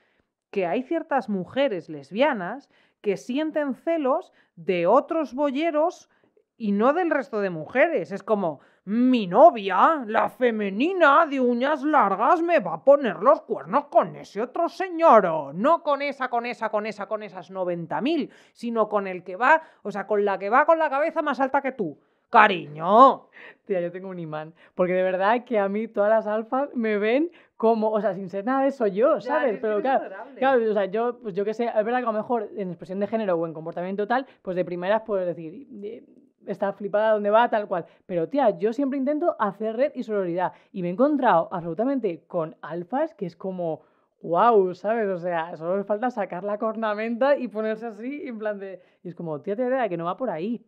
B: que hay ciertas mujeres lesbianas que sienten celos de otros bolleros y no del resto de mujeres. Es como, mi novia, la femenina de uñas largas, me va a poner los cuernos con ese otro señor. No con esa, con esa, con esa, con esas 90.000, sino con el que va, o sea, con la que va con la cabeza más alta que tú. Cariño.
A: Tía, yo tengo un imán. Porque de verdad que a mí todas las alfas me ven como, o sea, sin ser nada de eso yo, ¿sabes? Pero claro, claro, o sea, yo, pues yo que sé, es verdad que a lo mejor en expresión de género o en comportamiento tal, pues de primeras puedes decir, eh, está flipada donde va, tal cual. Pero tía, yo siempre intento hacer red y sororidad. Y me he encontrado absolutamente con alfas que es como, wow, ¿sabes? O sea, solo les falta sacar la cornamenta y ponerse así, en plan de. Y es como, tía, tía, tía, que no va por ahí.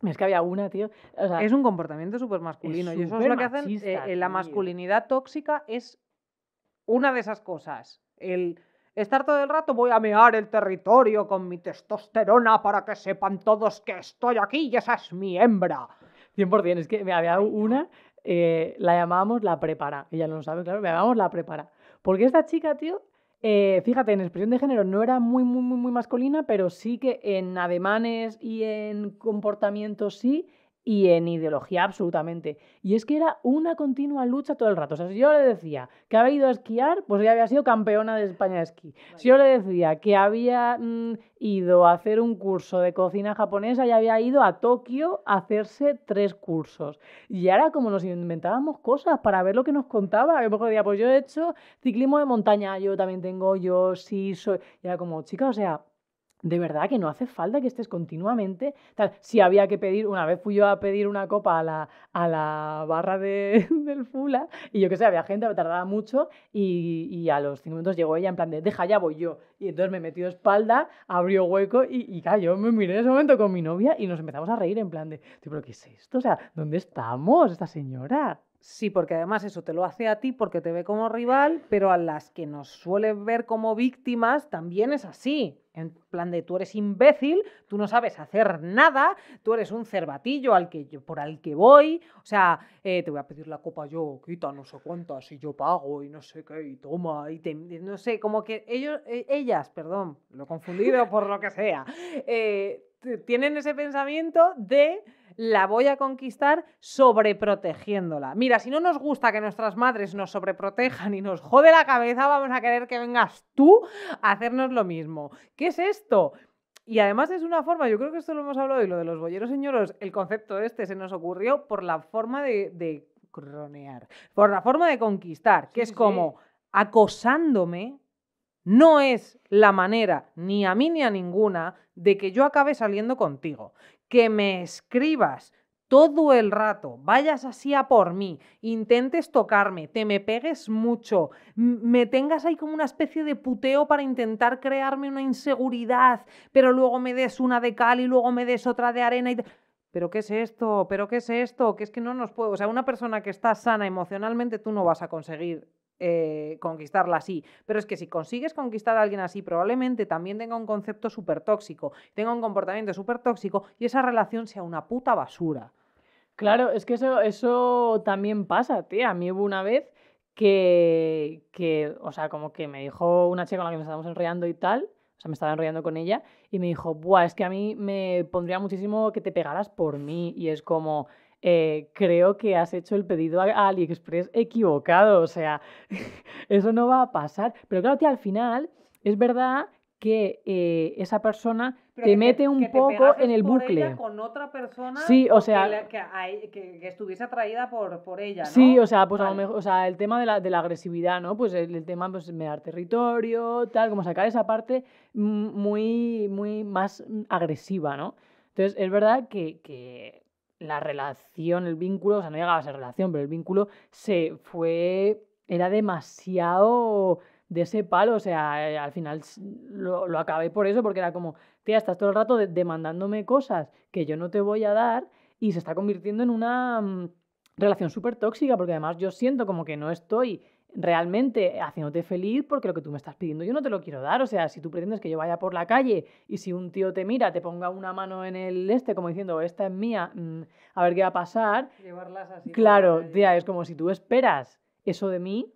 A: Es que había una, tío. O sea,
B: Es un comportamiento súper masculino. y eso es lo que hacen. eh, la masculinidad tóxica es una de esas cosas. El estar todo el rato, voy a mear el territorio con mi testosterona para que sepan todos que estoy aquí y esa es mi hembra.
A: 100%, es que me había una, eh, la llamábamos la prepara, ella no lo sabe, claro, la llamábamos la prepara. Porque esta chica, tío, eh, fíjate, en expresión de género no era muy, muy, muy, muy masculina, pero sí que en ademanes y en comportamiento sí, y en ideología absolutamente. Y es que era una continua lucha todo el rato. O sea, si yo le decía que había ido a esquiar, pues ella había sido campeona de España de esquí. Si yo le decía que había mm, ido a hacer un curso de cocina japonesa, ya había ido a Tokio a hacerse tres cursos. Y era como nos inventábamos cosas para ver lo que nos contaba. A lo mejor decía, pues yo he hecho ciclismo de montaña, yo también tengo, yo sí soy. Y era como, chica, o sea, de verdad que no hace falta que estés continuamente. Tal. Si había que pedir, una vez fui yo a pedir una copa a la, a la barra de, del Fula, y yo qué sé, había gente, me tardaba mucho, y, y a los cinco minutos llegó ella en plan de, deja, ya voy yo. Y entonces me metió espalda, abrió hueco, y, y claro, yo me miré en ese momento con mi novia y nos empezamos a reír en plan de, "Tío, pero ¿qué es esto? O sea, ¿dónde estamos, esta señora?
B: Sí, porque además eso te lo hace a ti porque te ve como rival, pero a las que nos suele ver como víctimas también es así. En plan de tú eres imbécil, tú no sabes hacer nada, tú eres un cervatillo al que yo, por al que voy, o sea, eh, te voy a pedir la copa yo, quita no sé cuántas y yo pago y no sé qué, y toma, y te, no sé, como que ellos, eh, ellas, perdón, lo he confundido por lo que sea, eh, tienen ese pensamiento de la voy a conquistar sobreprotegiéndola. Mira, si no nos gusta que nuestras madres nos sobreprotejan y nos jode la cabeza, vamos a querer que vengas tú a hacernos lo mismo. ¿Qué es esto? Y además es una forma, yo creo que esto lo hemos hablado y lo de los bolleros señoros, el concepto este se nos ocurrió por la forma de, de cronear, por la forma de conquistar, que
A: Sí,
B: es
A: sí.
B: como acosándome no es la manera, ni a mí ni a ninguna, de que yo acabe saliendo contigo. Que me escribas todo el rato, vayas así a por mí, intentes tocarme, te me pegues mucho, me tengas ahí como una especie de puteo para intentar crearme una inseguridad, pero luego me des una de cal y luego me des otra de arena y... ¿Pero qué es esto? ¿Pero qué es esto? Que es que no nos puedo... O sea, una persona que está sana emocionalmente, tú no vas a conseguir eh, conquistarla así. Pero es que si consigues conquistar a alguien así, probablemente también tenga un concepto súper tóxico, tenga un comportamiento súper tóxico y esa relación sea una puta basura.
A: Claro, es que eso, eso también pasa, tía. A mí hubo una vez que, que, o sea, como que me dijo una chica con la que nos estábamos enrollando y tal, o sea, me estaba enrollando con ella, y me dijo, buah, es que a mí me pondría muchísimo que te pegaras por mí. Y es como, eh, creo que has hecho el pedido a, AliExpress equivocado, o sea, eso no va a pasar. Pero claro, tía, al final es verdad que eh, esa persona te mete un poco en el bucle.
B: con otra persona
A: Sí, o sea-
B: que, la- que a- que- que estuviese atraída por, por ella, ¿no?
A: Sí, o sea, pues a lo mejor, o sea, el tema de la, de la agresividad, ¿no? Pues el, el tema, pues, me dar territorio, tal, como sacar esa parte muy, muy más agresiva, ¿no? Entonces, es verdad que la relación, el vínculo, o sea, no llegaba a ser relación, pero el vínculo se fue, era demasiado de ese palo, o sea, eh, al final lo, lo acabé por eso, porque era como, tía, estás todo el rato de- demandándome cosas que yo no te voy a dar y se está convirtiendo en una mm, relación súper tóxica, porque además yo siento como que no estoy realmente haciéndote feliz porque lo que tú me estás pidiendo yo no te lo quiero dar, o sea, si tú pretendes que yo vaya por la calle y si un tío te mira, te ponga una mano en el este como diciendo, esta es mía, mm, a ver qué va a pasar,
B: Llevarlas así.
A: Claro, tía, es como si tú esperas eso de mí,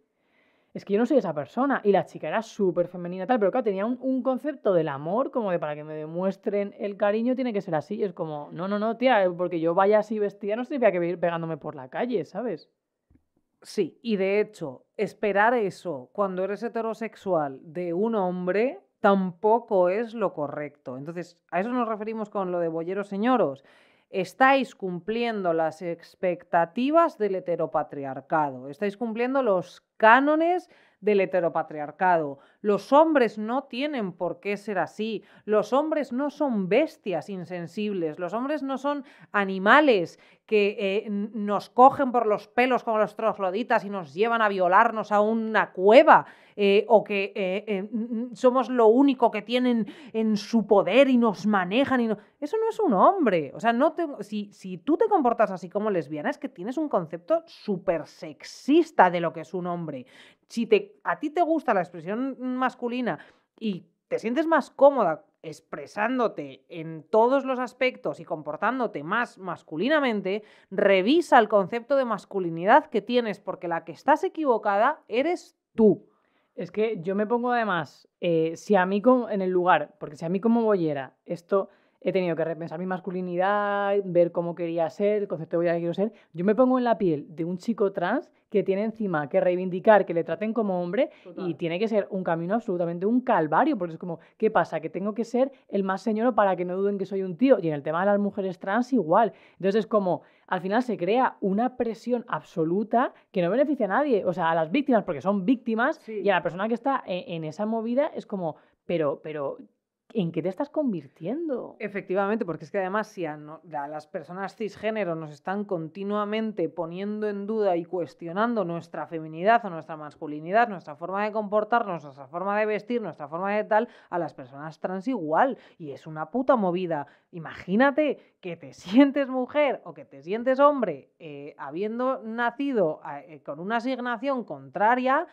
A: es que yo no soy esa persona. Y la chica era súper femenina tal, pero claro, tenía un, un concepto del amor como de para que me demuestren el cariño tiene que ser así. Y es como, no, no, no, tía, porque yo vaya así vestida no significa que voy a ir pegándome por la calle, ¿sabes?
B: Sí, y de hecho, esperar eso cuando eres heterosexual de un hombre tampoco es lo correcto. Entonces, a eso nos referimos con lo de bolleros señoros. Estáis cumpliendo las expectativas del heteropatriarcado, estáis cumpliendo los cánones del heteropatriarcado. Los hombres no tienen por qué ser así. Los hombres no son bestias insensibles. Los hombres no son animales que eh, nos cogen por los pelos como los trogloditas y nos llevan a violarnos a una cueva. eh, o que eh, somos lo único que tienen en su poder y nos manejan. Y no... Eso no es un hombre. O sea, no si, si tú te comportas así como lesbiana, es que tienes un concepto súper sexista de lo que es un hombre. Si te, a ti te gusta la expresión masculina y te sientes más cómoda expresándote en todos los aspectos y comportándote más masculinamente, revisa el concepto de masculinidad que tienes, porque la que estás equivocada eres tú.
A: Es que yo me pongo además, eh, si a mí en el lugar, porque si a mí como boyera, esto he tenido que repensar mi masculinidad, ver cómo quería ser, el concepto de boyera que quiero ser, yo me pongo en la piel de un chico trans que tiene encima que reivindicar que le traten como hombre y tiene que ser un camino absolutamente un calvario, porque es como, ¿qué pasa? Que tengo que ser el más señor para que no duden que soy un tío. Y en el tema de las mujeres trans igual. Entonces es como, al final se crea una presión absoluta que no beneficia a nadie, o sea, a las víctimas, porque son víctimas,
B: Sí.
A: y a la persona que está en, en esa movida es como, pero, pero, ¿en qué te estás convirtiendo?
B: Efectivamente, porque es que además si a, las personas cisgénero nos están continuamente poniendo en duda y cuestionando nuestra feminidad o nuestra masculinidad, nuestra forma de comportarnos, nuestra forma de vestir, nuestra forma de tal, a las personas trans igual. Y es una puta movida. Imagínate que te sientes mujer o que te sientes hombre eh, habiendo nacido eh, con una asignación contraria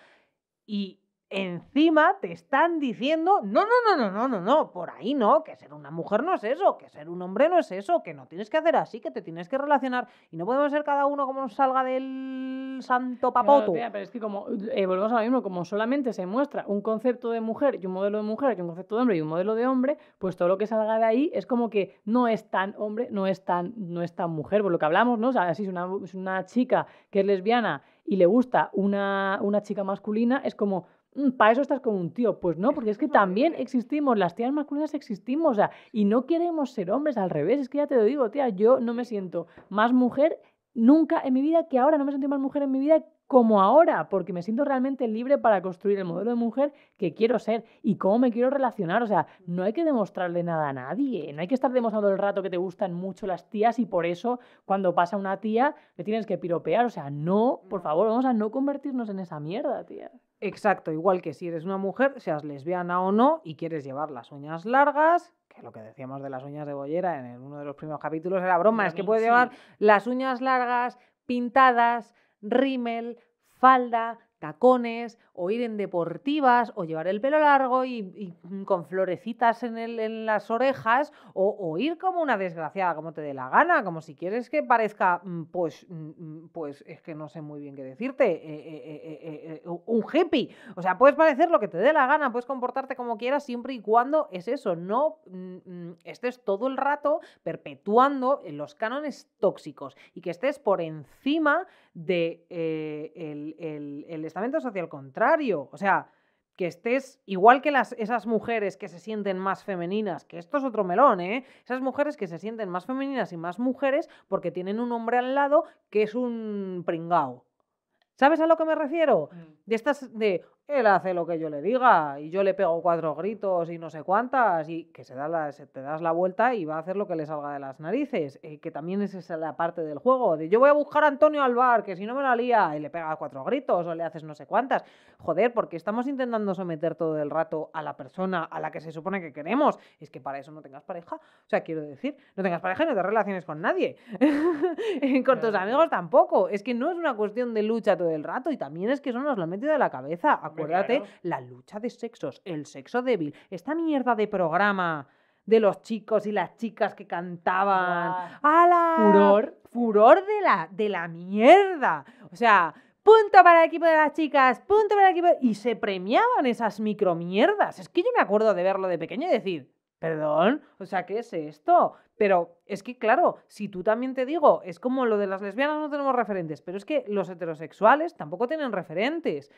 B: y encima te están diciendo, no, no, no, no, no, no, no, por ahí no, que ser una mujer no es eso, que ser un hombre no es eso, que no tienes que hacer así, que te tienes que relacionar y no podemos ser cada uno como nos salga del santo
A: Claro,
B: papoto.
A: tía, pero es que como eh, volvemos a lo mismo, como solamente se muestra un concepto de mujer y un modelo de mujer y un concepto de hombre y un modelo de hombre, pues todo lo que salga de ahí es como que no es tan hombre, no es tan, no es tan mujer, por lo que hablamos, ¿no? O sea, si es una, es una chica que es lesbiana y le gusta una, una chica masculina, es como, para eso estás con un tío. Pues no, porque es que también existimos, las tías masculinas existimos, o sea, y no queremos ser hombres, al revés, es que ya te lo digo, tía, yo no me siento más mujer nunca en mi vida que ahora, no me siento más mujer en mi vida como ahora, porque me siento realmente libre para construir el modelo de mujer que quiero ser y cómo me quiero relacionar. O sea, no hay que demostrarle nada a nadie, no hay que estar demostrando el rato que te gustan mucho las tías y por eso cuando pasa una tía le tienes que piropear. O sea, no, por favor, vamos a no convertirnos en esa mierda, tía.
B: Exacto, igual que si eres una mujer, seas lesbiana o no, y quieres llevar las uñas largas, que lo que decíamos de las uñas de bollera en uno de los primeros capítulos era broma, es que puedes llevar las uñas largas, pintadas, rímel, falda, tacones, o ir en deportivas, o llevar el pelo largo y, mm, con florecitas en, el- en las orejas, o, o ir como una desgraciada, como te dé la gana, como si quieres que parezca, mm, pues, mm, pues es que no sé muy bien qué decirte, eh, eh, eh, un hippie. O sea, puedes parecer lo que te dé la gana, puedes comportarte como quieras siempre y cuando es eso, no estés todo el rato perpetuando los cánones tóxicos y que estés por encima de eh, el, el- el estamento social contrario. O sea, que estés igual que las, esas mujeres que se sienten más femeninas, que esto es otro melón, ¿eh? Esas mujeres que se sienten más femeninas y más mujeres porque tienen un hombre al lado que es un pringao. ¿Sabes a lo que me refiero? De estas de, él hace lo que yo le diga y yo le pego cuatro gritos y no sé cuántas y que se, da la, se te das la vuelta y va a hacer lo que le salga de las narices, eh, que también es esa la parte del juego, de yo voy a buscar a Antonio al bar, que si no me la lía y le pega cuatro gritos o le haces no sé cuántas. Joder, porque estamos intentando someter todo el rato a la persona a la que se supone que queremos. Es que para eso no tengas pareja. O sea, quiero decir, no tengas pareja y no te relaciones con nadie. con tus amigos tampoco. Es que no es una cuestión de lucha todo el rato y también es que eso nos lo han metido de la cabeza. Acuérdate,
A: claro.
B: la lucha de sexos, el sexo débil, esta mierda de programa de los chicos y las chicas que cantaban. ¡Hala!
A: Furor.
B: Furor de la, de la mierda. O sea, punto para el equipo de las chicas, punto para el equipo. Y se premiaban esas micromierdas. Es que yo me acuerdo de verlo de pequeño y decir, perdón, o sea, ¿qué es esto? Pero es que, claro, si tú también te digo, es como lo de las lesbianas no tenemos referentes, pero es que los heterosexuales tampoco tienen referentes.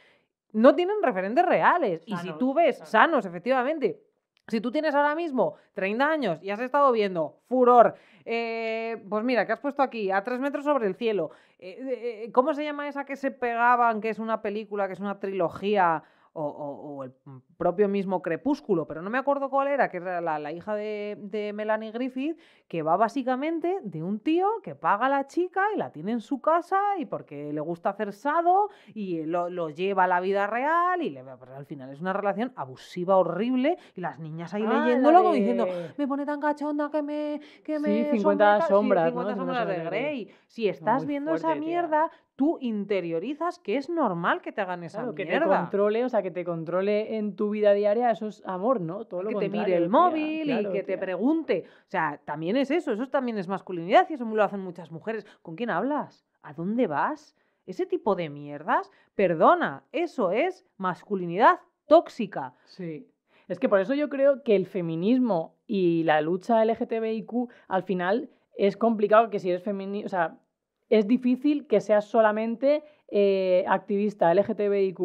B: No tienen referentes reales. Y si tú ves,
A: sanos.
B: sanos, efectivamente, si tú tienes ahora mismo 30 años y has estado viendo Furor, eh, pues mira, que has puesto aquí, a tres metros sobre el cielo, eh, eh, ¿cómo se llama esa que se pegaban, que es una película, que es una trilogía? O, o- o el propio mismo Crepúsculo, pero no me acuerdo cuál era, que era la, la hija de, de Melanie Griffith, que va básicamente de un tío que paga a la chica y la tiene en su casa y porque le gusta hacer sado y lo, lo lleva a la vida real y le, al final es una relación abusiva, horrible y las niñas ahí
A: Ah,
B: leyéndolo como diciendo, me pone tan cachonda que me que
A: Sí,
B: me
A: 50
B: someta". Sí,
A: sombras, ¿no?
B: 50
A: Si no
B: sombras de Grey. Si estás
A: muy
B: viendo esa
A: tía.
B: Mierda, tú interiorizas que es normal que te hagan esa
A: Claro, que te
B: mierda.
A: controle, o sea, que te controle en tu vida diaria, eso es amor, ¿no? Todo lo
B: que te mire el
A: tía,
B: móvil
A: claro,
B: y que te pregunte. O sea, también es eso, eso también es masculinidad y eso lo hacen muchas mujeres. ¿Con quién hablas? ¿A dónde vas? Ese tipo de mierdas, perdona, eso es masculinidad tóxica.
A: Sí. Es que por eso yo creo que el feminismo y la lucha LGTBIQ al final es complicado que si eres feminista, o sea, es difícil que seas solamente eh, activista LGTBIQ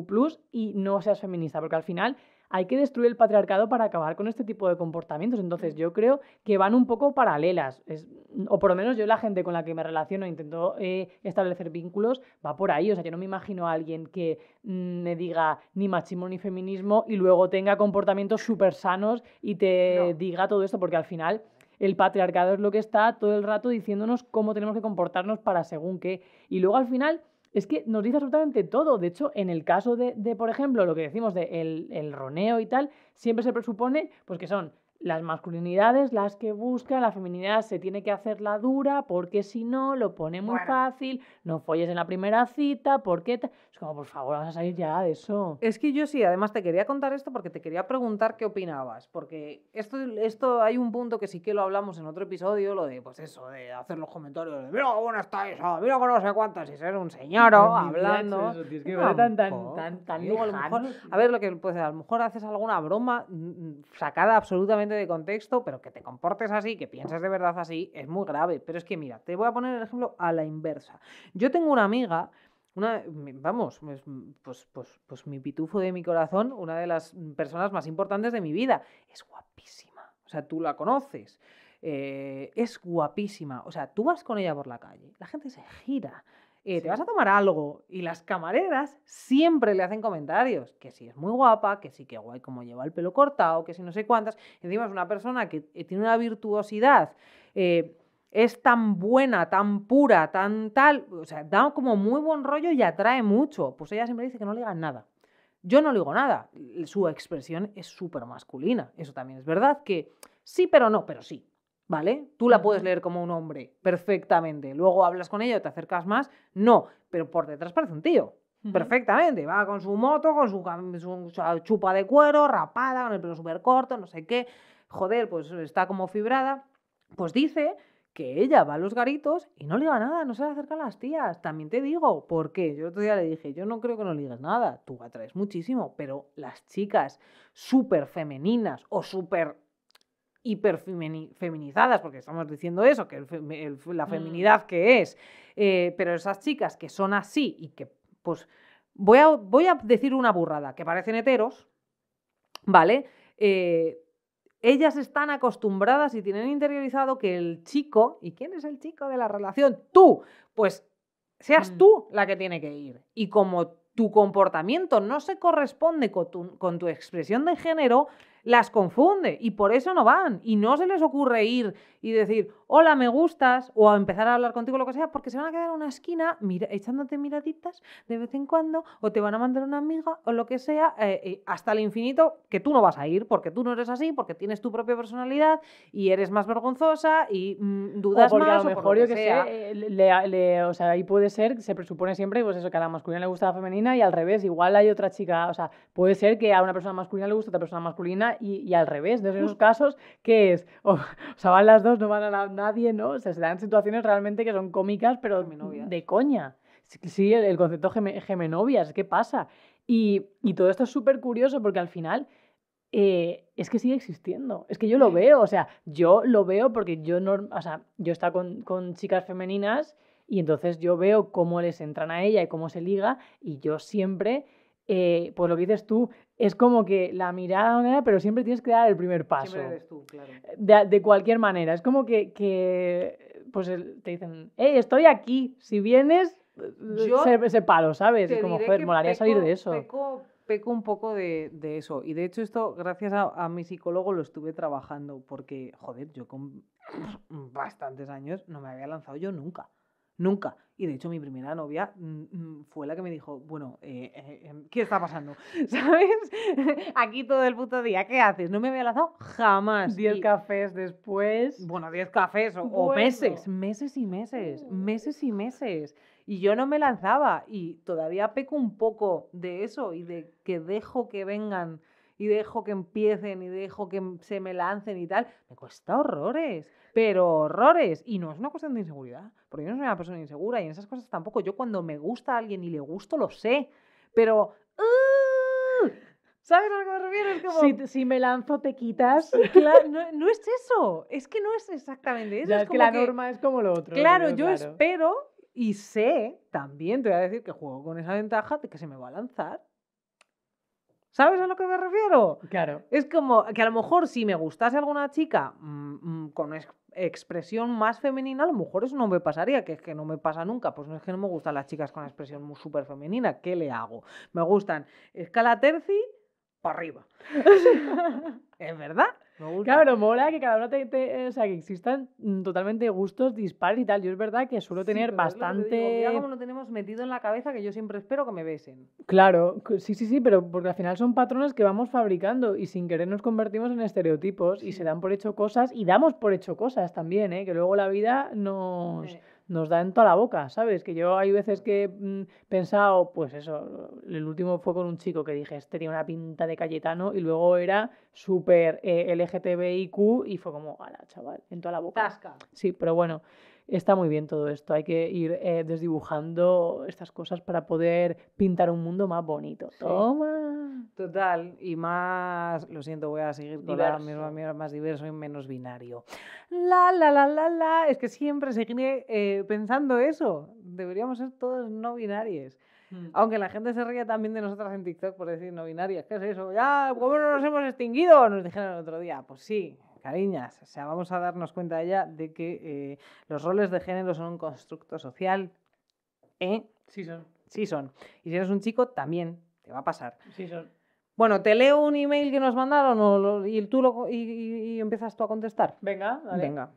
A: y no seas feminista, porque al final hay que destruir el patriarcado para acabar con este tipo de comportamientos. Entonces yo creo que van un poco paralelas, es- o por lo menos yo la gente con la que me relaciono e intento eh, establecer vínculos va por ahí. O sea, yo no me imagino a alguien que mm, me diga ni machismo ni feminismo y luego tenga comportamientos súper sanos y te
B: No.
A: diga todo esto, porque al final el patriarcado es lo que está todo el rato diciéndonos cómo tenemos que comportarnos para según qué. Y luego al final es que nos dice absolutamente todo. De hecho, en el caso de, de, por ejemplo, lo que decimos de el, el roneo y tal, siempre se presupone pues, que son las masculinidades las que buscan, la feminidad se tiene que hacer la dura, porque si no, lo pone muy
B: Bueno.
A: fácil, no folles en la primera cita, porque... ta-". Es como, por favor, vamos a salir ya de eso.
B: Es que yo sí, además te quería contar esto porque te quería preguntar qué opinabas, porque esto, esto hay un punto que sí que lo hablamos en otro episodio, lo de, pues eso, de hacer los comentarios de, mira buena está esa, mira que no sé cuántas, y ser un señor hablando.
A: Eso, tío, es que
B: Yo
A: me parece tan, tan,
B: tampoco.
A: tan, tan
B: Digo, a lo
A: lejano,
B: mejor-
A: tío.
B: A ver, lo que pues, a lo mejor haces alguna broma mm, mm, sacada absolutamente de contexto, pero que te comportes así, que pienses de verdad así, es muy grave. Pero es que mira, te voy a poner el ejemplo a la inversa. Yo tengo una amiga, una, vamos, pues, pues, pues, pues mi pitufo de mi corazón, una de las personas más importantes de mi vida. Es guapísima. O sea, tú la conoces. eh, es guapísima. O sea, tú vas con ella por la calle, la gente se gira. Eh, Te vas a tomar algo y las camareras siempre le hacen comentarios, que si es muy guapa, que sí que guay como lleva el pelo cortado, que si no sé cuántas. Encima es una persona que eh, tiene una virtuosidad, eh, es tan buena, tan pura, tan tal, o sea, da como muy buen rollo y atrae mucho. Pues ella siempre dice que no le digan nada. Yo no le digo nada. Su expresión es súper masculina. Eso también es verdad que sí, pero no, pero sí. ¿Vale? Tú la puedes leer como un hombre perfectamente. Luego hablas con ella, te acercas más. No, pero por detrás parece un tío. Perfectamente. Va con su moto, con su, su chupa de cuero, rapada, con el pelo súper corto, no sé qué. Joder, pues está como fibrada. Pues dice que ella va a los garitos y no liga nada, no se le acercan las tías. También te digo, ¿por qué? Yo el otro día le dije, yo no creo que no ligues nada, tú atraes muchísimo, pero las chicas súper femeninas o súper hiper feminizadas, porque estamos diciendo eso, que el femi- el- la
A: Mm.
B: feminidad que es, eh, pero esas chicas que son así y que, pues, voy a, voy a decir una burrada, que parecen heteros, ¿vale? Eh, ellas están acostumbradas y tienen interiorizado que el chico, ¿y quién es el chico de la relación? Tú, pues seas
A: Mm.
B: tú la que tiene que ir. Y como tu comportamiento no se corresponde con tu, con tu expresión de género, las confunde y por eso no van. Y no se les ocurre ir y decir, hola, me gustas, o a empezar a hablar contigo, lo que sea, porque se van a quedar en una esquina mira, echándote miraditas de vez en cuando, o te van a mandar una amiga, o lo que sea, eh, eh, hasta el infinito, que tú no vas a ir, porque tú no eres así, porque tienes tu propia personalidad y eres más vergonzosa y mm, dudas
A: o porque
B: más.
A: a lo
B: o por
A: mejor,
B: lo
A: yo
B: que sea.
A: sé, eh, le- le- o sea, ahí puede ser, se presupone siempre, pues eso, que a la masculina le gusta la femenina y al revés, igual hay otra chica, o sea, puede ser que a una persona masculina le gusta otra persona masculina y, y al revés. Entonces, en esos casos, ¿qué es? O, o sea, van las dos, no van a na- nadie, ¿no? O sea, se dan situaciones realmente que son cómicas, pero
B: Gemenovias.
A: de coña. Sí, el, concepto geme- gemenovias, ¿qué pasa? Y, y todo esto es súper curioso porque al final eh, es que sigue existiendo. Es que yo lo veo, o sea, yo lo veo porque yo no, o sea, yo he estado con, con chicas femeninas y entonces yo veo cómo les entran a ella y cómo se liga y yo siempre, eh, pues lo que dices tú, es como que la mirada, pero siempre tienes que dar el primer paso.
B: Siempre eres tú, claro.
A: De, de cualquier manera. Es como que, que, pues te dicen, hey, estoy aquí, si vienes,
B: Yo
A: se, se palo, ¿sabes? Es como, joder, molaría salir
B: peco-
A: de eso.
B: Peco, peco un poco de, de eso. Y de hecho, esto, gracias a, a mi psicólogo, lo estuve trabajando. Porque, joder, yo con bastantes años no me había lanzado yo nunca. Nunca. Y de hecho, mi primera novia mm, mm, fue la que me dijo: Bueno, eh, eh, em, ¿qué está pasando? ¿Sabes? Aquí todo el puto día, ¿qué haces? No me había lanzado jamás.
A: Diez
B: Y-
A: cafés después.
B: bueno, 10 cafés o, o meses, meses y meses, meses y meses. Y yo no me lanzaba y todavía peco un poco de eso y de que dejo que vengan y dejo que empiecen y dejo que m- se me lancen y tal. Me cuesta horrores, pero horrores. Y no es una cuestión de inseguridad, porque yo no soy una persona insegura y en esas cosas tampoco. Yo cuando me gusta a alguien y le gusto, lo sé, pero... ¡uh! ¿Sabes a lo que me refiero? Es como...
A: Si, me lanzo, te quitas.
B: Claro, no, no es eso. Es que no es exactamente eso.
A: Ya,
B: es
A: es que
B: como
A: la norma es como lo otro.
B: Claro, yo
A: claro.
B: espero y sé, también te voy a decir que juego con esa ventaja de que se me va a lanzar. ¿Sabes a lo que me refiero?
A: Claro.
B: Es como que a lo mejor si me gustase alguna chica mm, mm, con ex- expresión más femenina, a lo mejor eso no me pasaría, que es que no me pasa nunca. Pues no es que no me gustan las chicas con expresión muy súper femenina. ¿Qué le hago? Me gustan escala terci para arriba. es verdad. Me.
A: Claro, mola que cada uno te, te- o sea, que existan mm, totalmente gustos dispares y tal. Yo es verdad que suelo tener bastante.
B: digo, Mira cómo lo tenemos metido en la cabeza que yo siempre espero que me besen.
A: Claro, sí, sí, sí, pero porque al final son patrones que vamos fabricando y sin querer nos convertimos en estereotipos y se dan por hecho cosas y damos por hecho cosas también, ¿eh? que luego la vida nos,
B: Eh,
A: nos da en toda la boca, ¿sabes? Que yo hay veces que he pensado, pues eso, el último fue con un chico que dije, este tiene una pinta de Cayetano y luego era súper eh, LGTBIQ y fue como, ala, chaval, en toda la boca.
B: Tasca.
A: Sí, pero bueno, está muy bien todo esto. Hay que ir eh, desdibujando estas cosas para poder pintar un mundo más bonito.
B: Sí.
A: Toma.
B: Total, y más, lo siento, voy a seguir con la misma mierda, más diverso y menos binario. La, la, la, la, la, es que siempre seguiré eh, pensando eso. Deberíamos ser todos no binarios. Aunque la gente se ría también de nosotras en TikTok por decir no binarias. ¿Qué es eso? Ya, ¿cómo no nos hemos extinguido? Nos dijeron el otro día. Pues sí, cariñas. O sea, vamos a darnos cuenta ya de que eh, los roles de género son un constructo social. ¿Eh?
A: Sí son,
B: Sí son. Y si eres un chico, también te va a pasar.
A: sí son.
B: Bueno, te leo un email que nos mandaron o lo- y tú lo, y, y- y empiezas tú a contestar.
A: Venga, dale.
B: Venga.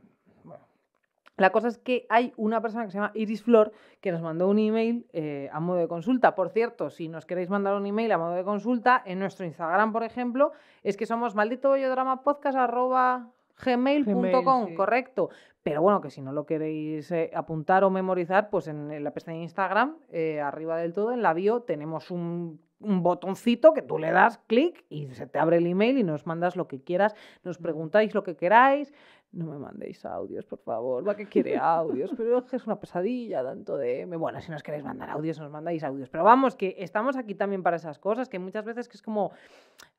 B: La cosa es que hay una persona que se llama Iris Flor que nos mandó un email eh, a modo de consulta. Por cierto, si nos queréis mandar un email a modo de consulta, en nuestro Instagram, por ejemplo, es que somos maldito bollodrama podcast arroba gmail.com,
A: Gmail, sí.
B: correcto. Pero bueno, que si no lo queréis eh, apuntar o memorizar, pues en, en la pestaña de Instagram, eh, arriba del todo, en la bio, tenemos un, un botoncito que tú le das clic y se te abre el email y nos mandas lo que quieras, nos preguntáis lo que queráis. No me mandéis audios, por favor. Va que quiere audios, pero es es una pesadilla tanto de... Bueno, si nos queréis mandar audios, nos mandáis audios. Pero vamos, que estamos aquí también para esas cosas, que muchas veces que es como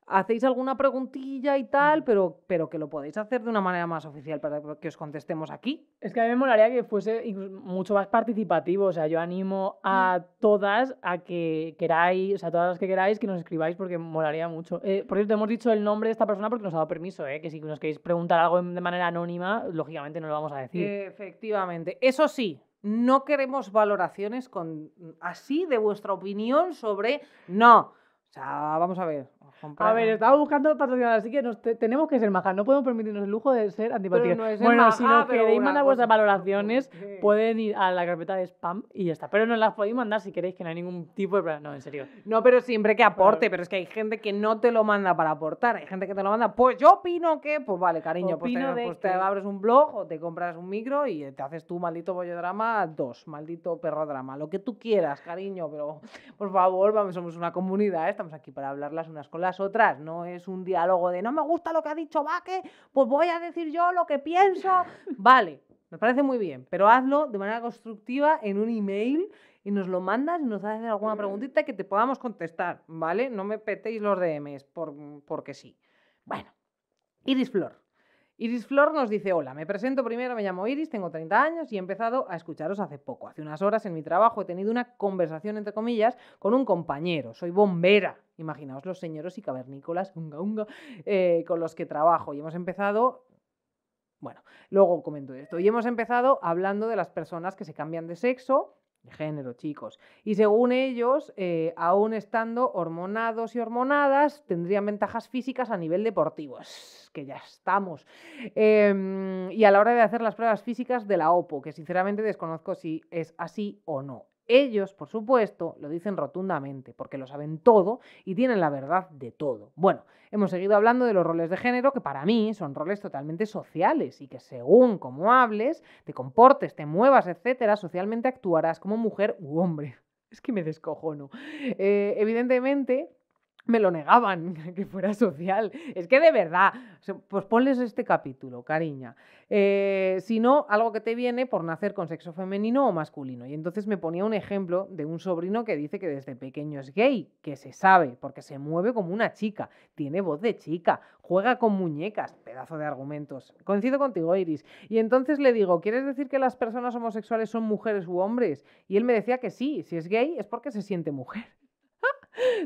B: hacéis alguna preguntilla y tal, pero, pero que lo podéis hacer de una manera más oficial para que os contestemos aquí.
A: Es que a mí me molaría que fuese mucho más participativo. O sea, yo animo a todas a que queráis, o sea, todas las que queráis, que nos escribáis porque molaría mucho. Eh, por cierto, hemos dicho el nombre de esta persona porque nos ha dado permiso, ¿eh? que si nos queréis preguntar algo de manera anónima, lógicamente no lo vamos a decir.
B: Efectivamente. Eso sí, no queremos valoraciones con así de vuestra opinión sobre no. O sea, vamos a ver.
A: A ver, estamos buscando patrocinadores, así que nos te- tenemos que ser majas. No podemos permitirnos el lujo de ser antipáticos.
B: no
A: bueno, si nos queréis mandar vuestras valoraciones, pueden ir a la carpeta de spam y ya está. Pero nos las podéis mandar si queréis, que no hay ningún tipo de problema. No, en serio.
B: No, pero siempre que aporte, pero es que hay gente que no te lo manda para aportar, hay gente que te lo manda, pues yo opino que, pues vale, cariño, pues, te, pues te abres un blog o te compras un micro y te haces tu maldito bollodrama dos, maldito perro drama, lo que tú quieras, cariño, pero por favor, vamos, somos una comunidad, estamos aquí para hablar las unas con las otras, no es un diálogo de no me gusta lo que ha dicho Vaque, pues voy a decir yo lo que pienso, vale. Me parece muy bien, pero hazlo de manera constructiva en un email y nos lo mandas y nos haces alguna preguntita que te podamos contestar, ¿vale? No me petéis los DMs por, porque sí. Bueno, Iris Flor. Iris Flor nos dice, hola, me presento primero, me llamo Iris, tengo 30 años y he empezado a escucharos hace poco. Hace unas horas en mi trabajo he tenido una conversación, entre comillas, con un compañero. Soy bombera. Imaginaos los señoros y cavernícolas, unga, unga, eh, con los que trabajo. Y hemos empezado bueno, luego comento esto. Y hemos empezado hablando de las personas que se cambian de sexo, género, chicos. Y según ellos, eh, aún estando hormonados y hormonadas, tendrían ventajas físicas a nivel deportivo. Que ya estamos. Em, y a la hora de hacer las pruebas físicas de la OPO, que sinceramente desconozco si es así o no. Ellos, por supuesto, lo dicen rotundamente, porque lo saben todo y tienen la verdad de todo. Bueno, hemos seguido hablando de los roles de género, que para mí son roles totalmente sociales y que según cómo hables, te comportes, te muevas, etcétera, socialmente actuarás como mujer u hombre. Es que me descojono. Eh, evidentemente, me lo negaban que fuera social. Es que de verdad, pues ponles este capítulo, cariña. Eh, si no, algo que te viene por nacer con sexo femenino o masculino. Y entonces me ponía un ejemplo de un sobrino que dice que desde pequeño es gay, que se sabe, porque se mueve como una chica, tiene voz de chica, juega con muñecas, pedazo de argumentos. Coincido contigo, Iris. Y entonces le digo, ¿quieres decir que las personas homosexuales son mujeres u hombres? Y él me decía que sí, si es gay es porque se siente mujer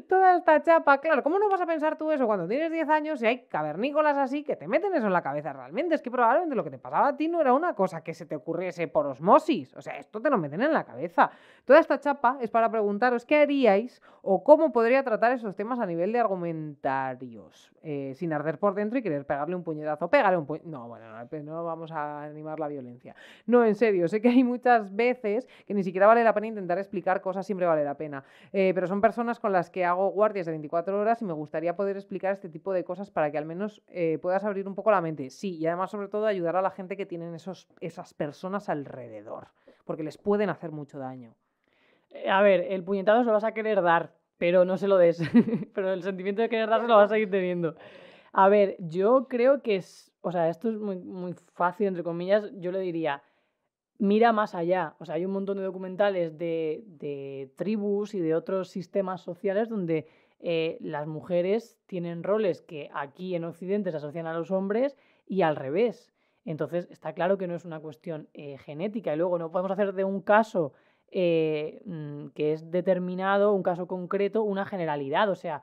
B: toda esta chapa. Claro, ¿cómo no vas a pensar tú eso cuando tienes 10 años y hay cavernícolas así que te meten eso en la cabeza realmente? Es que probablemente lo que te pasaba a ti no era una cosa que se te ocurriese por osmosis. O sea, esto te lo meten en la cabeza. Toda esta chapa es para preguntaros qué haríais o cómo podría tratar esos temas a nivel de argumentarios. eh, sin arder por dentro y querer pegarle un puñetazo. Pégale un puñetazo. No, bueno, no, no vamos a animar la violencia. No, en serio, sé que hay muchas veces que ni siquiera vale la pena intentar explicar cosas, siempre vale la pena. Eh, pero son personas con las que hago guardias de 24 horas y me gustaría poder explicar este tipo de cosas para que al menos eh, puedas abrir un poco la mente. Sí, y además sobre todo ayudar a la gente que tienen esos, esas personas alrededor, porque les pueden hacer mucho daño.
A: Eh, A ver, el puñetazo se lo vas a querer dar, pero no se lo des. pero el sentimiento de querer darse lo vas a seguir teniendo. A ver, yo creo que es. O sea, esto es muy, muy fácil, entre comillas. Yo le diría, mira más allá. O sea, hay un montón de documentales de, de tribus y de otros sistemas sociales donde eh, las mujeres tienen roles que aquí en Occidente se asocian a los hombres y al revés. Entonces, está claro que no es una cuestión eh, genética. Y luego no podemos hacer de un caso eh, mm, que es determinado, un caso concreto, una generalidad. O sea,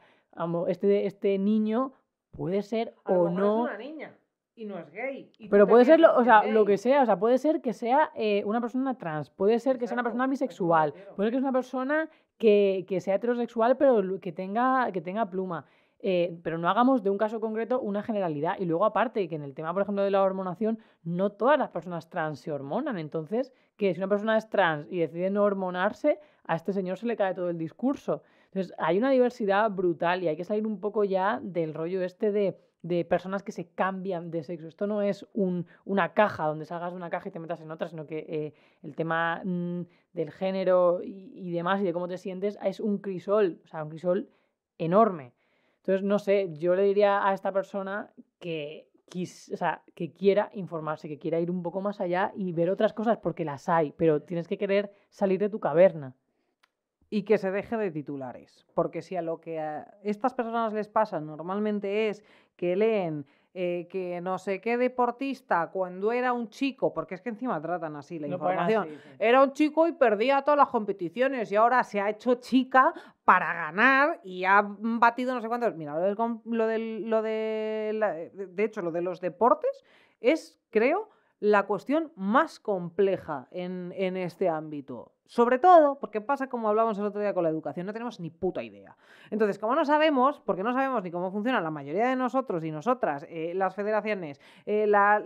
A: este, este niño puede ser o no.
B: niña y no es gay. y
A: Pero puede ser, lo, o sea, lo que sea, o sea, puede ser que sea eh, una persona trans, puede ser que sea una persona
B: me
A: bisexual, puede ser que sea una persona que, que sea heterosexual, pero que tenga, que tenga pluma. Eh, pero no hagamos de un caso concreto una generalidad. Y luego, aparte, que en el tema, por ejemplo, de la hormonación, no todas las personas trans se hormonan. Entonces, que si una persona es trans y decide no hormonarse, a este señor se le cae todo el discurso. Entonces, hay una diversidad brutal y hay que salir un poco ya del rollo este de, de personas que se cambian de sexo. Esto no es un- una caja donde salgas de una caja y te metas en otra, sino que eh, el tema mm, del género y, demás y de cómo te sientes es un crisol, o sea, un crisol enorme. Entonces, no sé, yo le diría a esta persona que, o sea, que quiera informarse, que quiera ir un poco más allá y ver otras cosas, porque las hay, pero tienes que querer salir de tu caverna.
B: Y que se deje de titulares. Porque si a lo que a estas personas les pasa normalmente es que leen eh, que no sé qué deportista cuando era un chico, porque es que encima tratan así la información,
A: así, sí.
B: era un chico y perdía todas las competiciones y ahora se ha hecho chica para ganar y ha batido no sé cuántos. Mira, lo del, lo del- lo de, la- de de hecho, lo de los deportes es, creo, la cuestión más compleja en, en este ámbito. Sobre todo porque pasa como hablábamos el otro día con la educación, no tenemos ni puta idea. Entonces, como no sabemos, porque no sabemos ni cómo funciona la mayoría de nosotros y nosotras, eh, las federaciones, eh, la,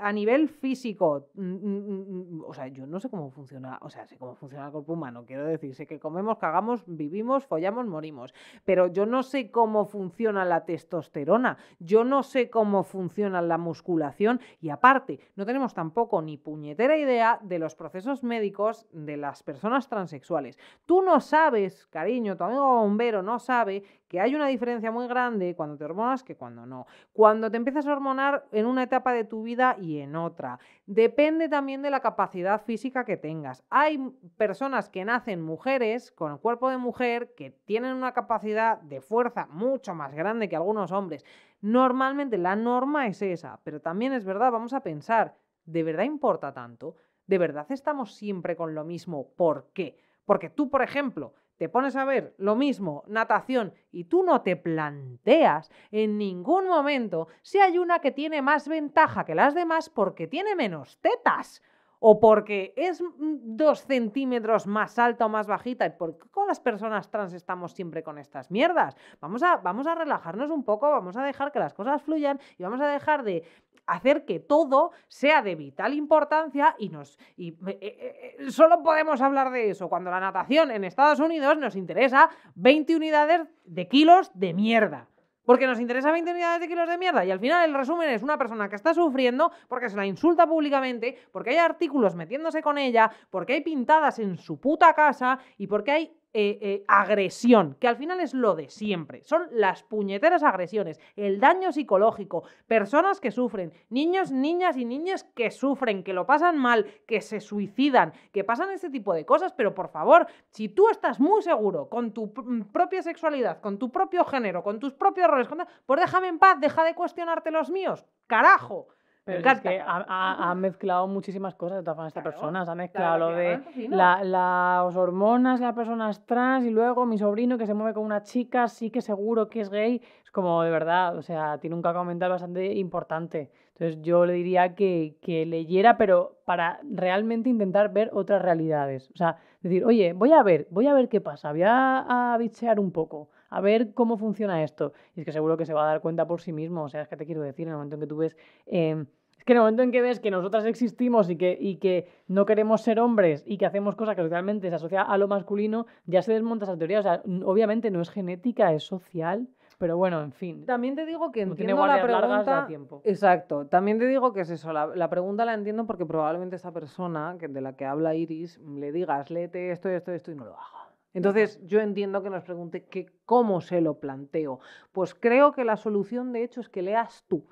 B: a nivel físico, mm, mm, mm, o sea, yo no sé cómo funciona, o sea, sé cómo funciona el cuerpo humano, quiero decir, sé que comemos, cagamos, vivimos, follamos, morimos, pero yo no sé cómo funciona la testosterona, yo no sé cómo funciona la musculación y aparte, no tenemos tampoco ni puñetera idea de los procesos médicos de las personas transexuales. Tú no sabes, cariño, tu amigo bombero no sabe que hay una diferencia muy grande cuando te hormonas que cuando no. Cuando te empiezas a hormonar en una etapa de tu vida y en otra. Depende también de la capacidad física que tengas. Hay personas que nacen mujeres con el cuerpo de mujer que tienen una capacidad de fuerza mucho más grande que algunos hombres. Normalmente la norma es esa, pero también es verdad, vamos a pensar, ¿de verdad importa tanto? ¿De verdad estamos siempre con lo mismo? ¿Por qué? Porque tú, por ejemplo, te pones a ver lo mismo, natación, y tú no te planteas en ningún momento si hay una que tiene más ventaja que las demás porque tiene menos tetas. O porque es mm, dos centímetros más alta o más bajita. ¿Y por qué con las personas trans estamos siempre con estas mierdas? Vamos a, vamos a relajarnos un poco, vamos a dejar que las cosas fluyan y vamos a dejar de hacer que todo sea de vital importancia y nos y, eh, eh, eh, solo podemos hablar de eso cuando la natación en Estados Unidos nos interesa 20 unidades de kilos de mierda. Porque nos interesa 20 unidades de kilos de mierda. Y al final el resumen es una persona que está sufriendo porque se la insulta públicamente, porque hay artículos metiéndose con ella, porque hay pintadas en su puta casa y porque hay eh, eh, agresión, que al final es lo de siempre. Son las puñeteras agresiones, el daño psicológico, personas que sufren, niños, niñas y niñas que sufren, que lo pasan mal, que se suicidan, que pasan este tipo de cosas, pero por favor, si tú estás muy seguro con tu pr- propia sexualidad, con tu propio género, con tus propios roles, pues déjame en paz, deja de cuestionarte los míos. Carajo.
A: Pero si es que ha, ha- ha mezclado muchísimas cosas de todas formas esta
B: Claro,
A: persona. Se ha mezclado
B: claro
A: lo de las hormonas, las personas trans y luego mi sobrino que se mueve con una chica, sí que seguro que es gay. Es como de verdad, o sea, tiene un cacao mental bastante importante. Entonces yo le diría que, que leyera, pero para realmente intentar ver otras realidades. O sea, decir, oye, voy a ver, voy a ver qué pasa, voy a, a bichear un poco, a ver cómo funciona esto. Y es que seguro que se va a dar cuenta por sí mismo. O sea, es que te quiero decir, en el momento en que tú ves... em, es que en el momento en que ves que nosotras existimos y que, y que no queremos ser hombres y que hacemos cosas que socialmente se asocia a lo masculino, ya se desmonta esa teoría. O sea, obviamente no es genética, es social, pero bueno, en fin.
B: También te digo que entiendo la pregunta.
A: tiempo.
B: Exacto, también te digo que es eso, la, la pregunta la entiendo porque probablemente esta persona que, de la que habla Iris le digas, léete esto, esto, esto y no lo haga. Entonces yo entiendo que nos pregunte que cómo se lo planteo. Pues creo que la solución de hecho es que leas tú,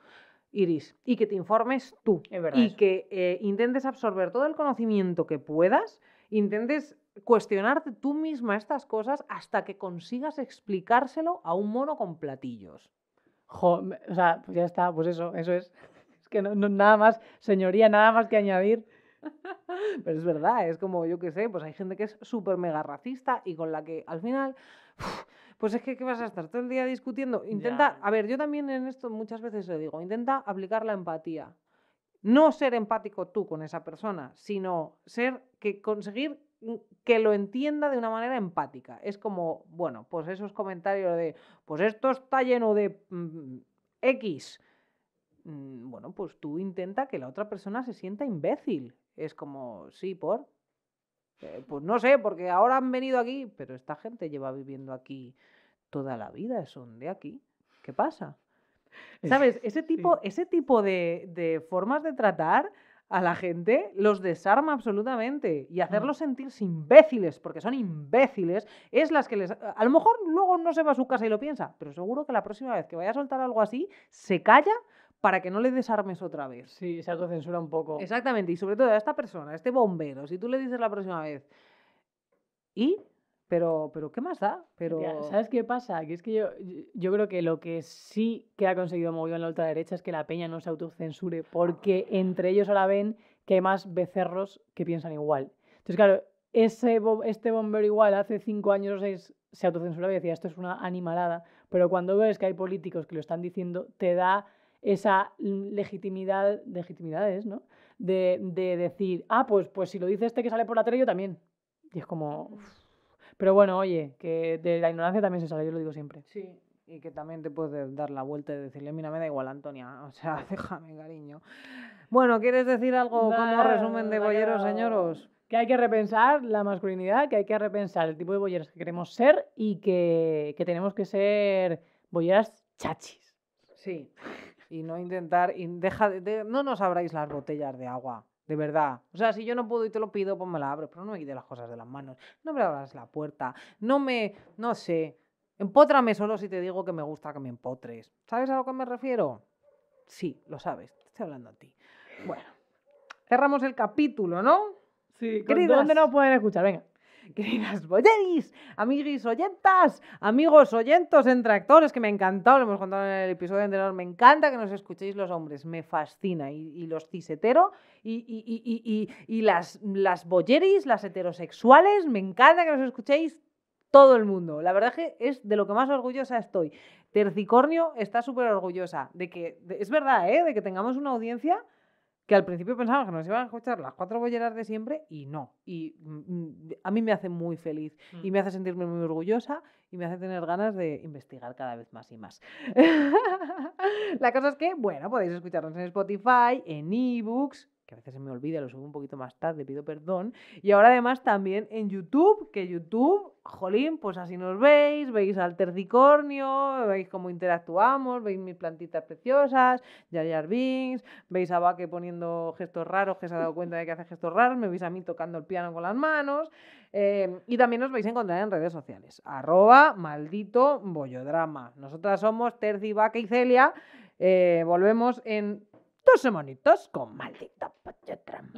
B: Iris, y que te informes tú.
A: Es verdad
B: Y
A: eso.
B: que eh, intentes absorber todo el conocimiento que puedas, intentes cuestionarte tú misma estas cosas hasta que consigas explicárselo a un mono con platillos.
A: Jo, o sea, pues ya está, pues eso, eso es. Es que no, no- nada más, señoría, nada más que añadir.
B: Pero es verdad, es como, yo qué sé, pues hay gente que es súper mega racista y con la que al final, pues es que ¿qué vas a estar todo el día discutiendo? Intenta, a ver, yo también en esto muchas veces le digo, intenta aplicar la empatía. No ser empático tú con esa persona, sino ser, que conseguir que lo entienda de una manera empática. Es como, bueno, pues esos comentarios de, pues esto está lleno de mm, X. Mm, Bueno, pues tú intenta que la otra persona se sienta imbécil. Es como, sí, por. Eh, pues no sé, porque ahora han venido aquí, pero esta gente lleva viviendo aquí toda la vida, son de aquí. ¿Qué pasa?
A: Es-
B: ¿Sabes? Ese tipo,
A: sí.
B: ese tipo de, de formas de tratar a la gente los desarma absolutamente y hacerlos sentirse imbéciles, porque son imbéciles, es las que les... A lo mejor luego no se va a su casa y lo piensa, pero seguro que la próxima vez que vaya a soltar algo así, se calla para que no le desarmes otra vez.
A: Sí, se autocensura un poco.
B: Exactamente, y sobre todo a esta persona, a este bombero, si tú le dices la próxima vez, ¿y? Pero, pero ¿qué más da? Pero...
A: ¿Sabes qué pasa? Que es que yo, yo- creo que lo que sí que ha conseguido mogollón la ultraderecha es que la peña no se autocensure, porque entre ellos ahora ven que hay más becerros que piensan igual. Entonces, claro, ese, este bombero igual hace cinco años o seis se autocensuraba y decía esto es una animalada, pero cuando ves que hay políticos que lo están diciendo, te da esa mm, legitimidad, legitimidades, ¿no? de, de decir, ah, pues, pues si lo dice este que sale por la tele, yo también. Y es como... uf. Pero bueno, oye, que de la ignorancia también se sale, yo lo digo siempre.
B: Sí, y que también te puedes dar la vuelta y decirle, mira, me da igual, Antonia. O sea, déjame, cariño. Bueno, ¿quieres decir algo como resumen de
A: ha
B: bolleros, señoros?
A: Que hay que repensar la masculinidad, que hay que repensar el tipo de bolleras que queremos ser y que, que tenemos que ser bolleras chachis.
B: Sí. Y no intentar, y deja de, de- no nos abráis las botellas de agua, de verdad. O sea, si yo no puedo y te lo pido, pues me la abres, pero no me quites las cosas de las manos. No me abras la puerta. No me, no sé. Empótrame solo si te digo que me gusta que me empotres. ¿Sabes a lo que me refiero? Sí, lo sabes. te Estoy hablando a ti. Bueno. Cerramos el capítulo, ¿no?
A: Sí. ¿dónde nos pueden escuchar? Venga.
B: Queridas bolleris, amiguis oyentas, amigos oyentos entre actores, que me ha encantado, lo hemos contado en el episodio anterior, me encanta que nos escuchéis los hombres, me fascina, y, los cisetero, y, y, y, y, las, las bolleris, las heterosexuales, me encanta que nos escuchéis todo el mundo. La verdad que es de lo que más orgullosa estoy. Tercicornio está súper orgullosa de que, es verdad, ¿eh? de que tengamos una audiencia que al principio pensábamos que nos iban a escuchar las cuatro bolleras de siempre y no. Y mm, a mí me hace muy feliz y me hace sentirme muy orgullosa y me hace tener ganas de investigar cada vez más y más. La cosa es que, bueno, podéis escucharnos en Spotify, en ebooks, que a veces se me olvida, lo subo un poquito más tarde, pido perdón. Y ahora además también en YouTube, que YouTube, jolín, pues así nos veis, veis al tercicornio, veis cómo interactuamos, veis mis plantitas preciosas, Jar Binks, veis a Baque poniendo gestos raros, que se ha dado cuenta de que hace gestos raros, me veis a mí tocando el piano con las manos. eh, y también nos vais a encontrar en redes sociales. Arroba maldito bollodrama. Nosotras somos Terci, Baque y Celia. Eh, volvemos en dos semanitas con maldito bollodrama.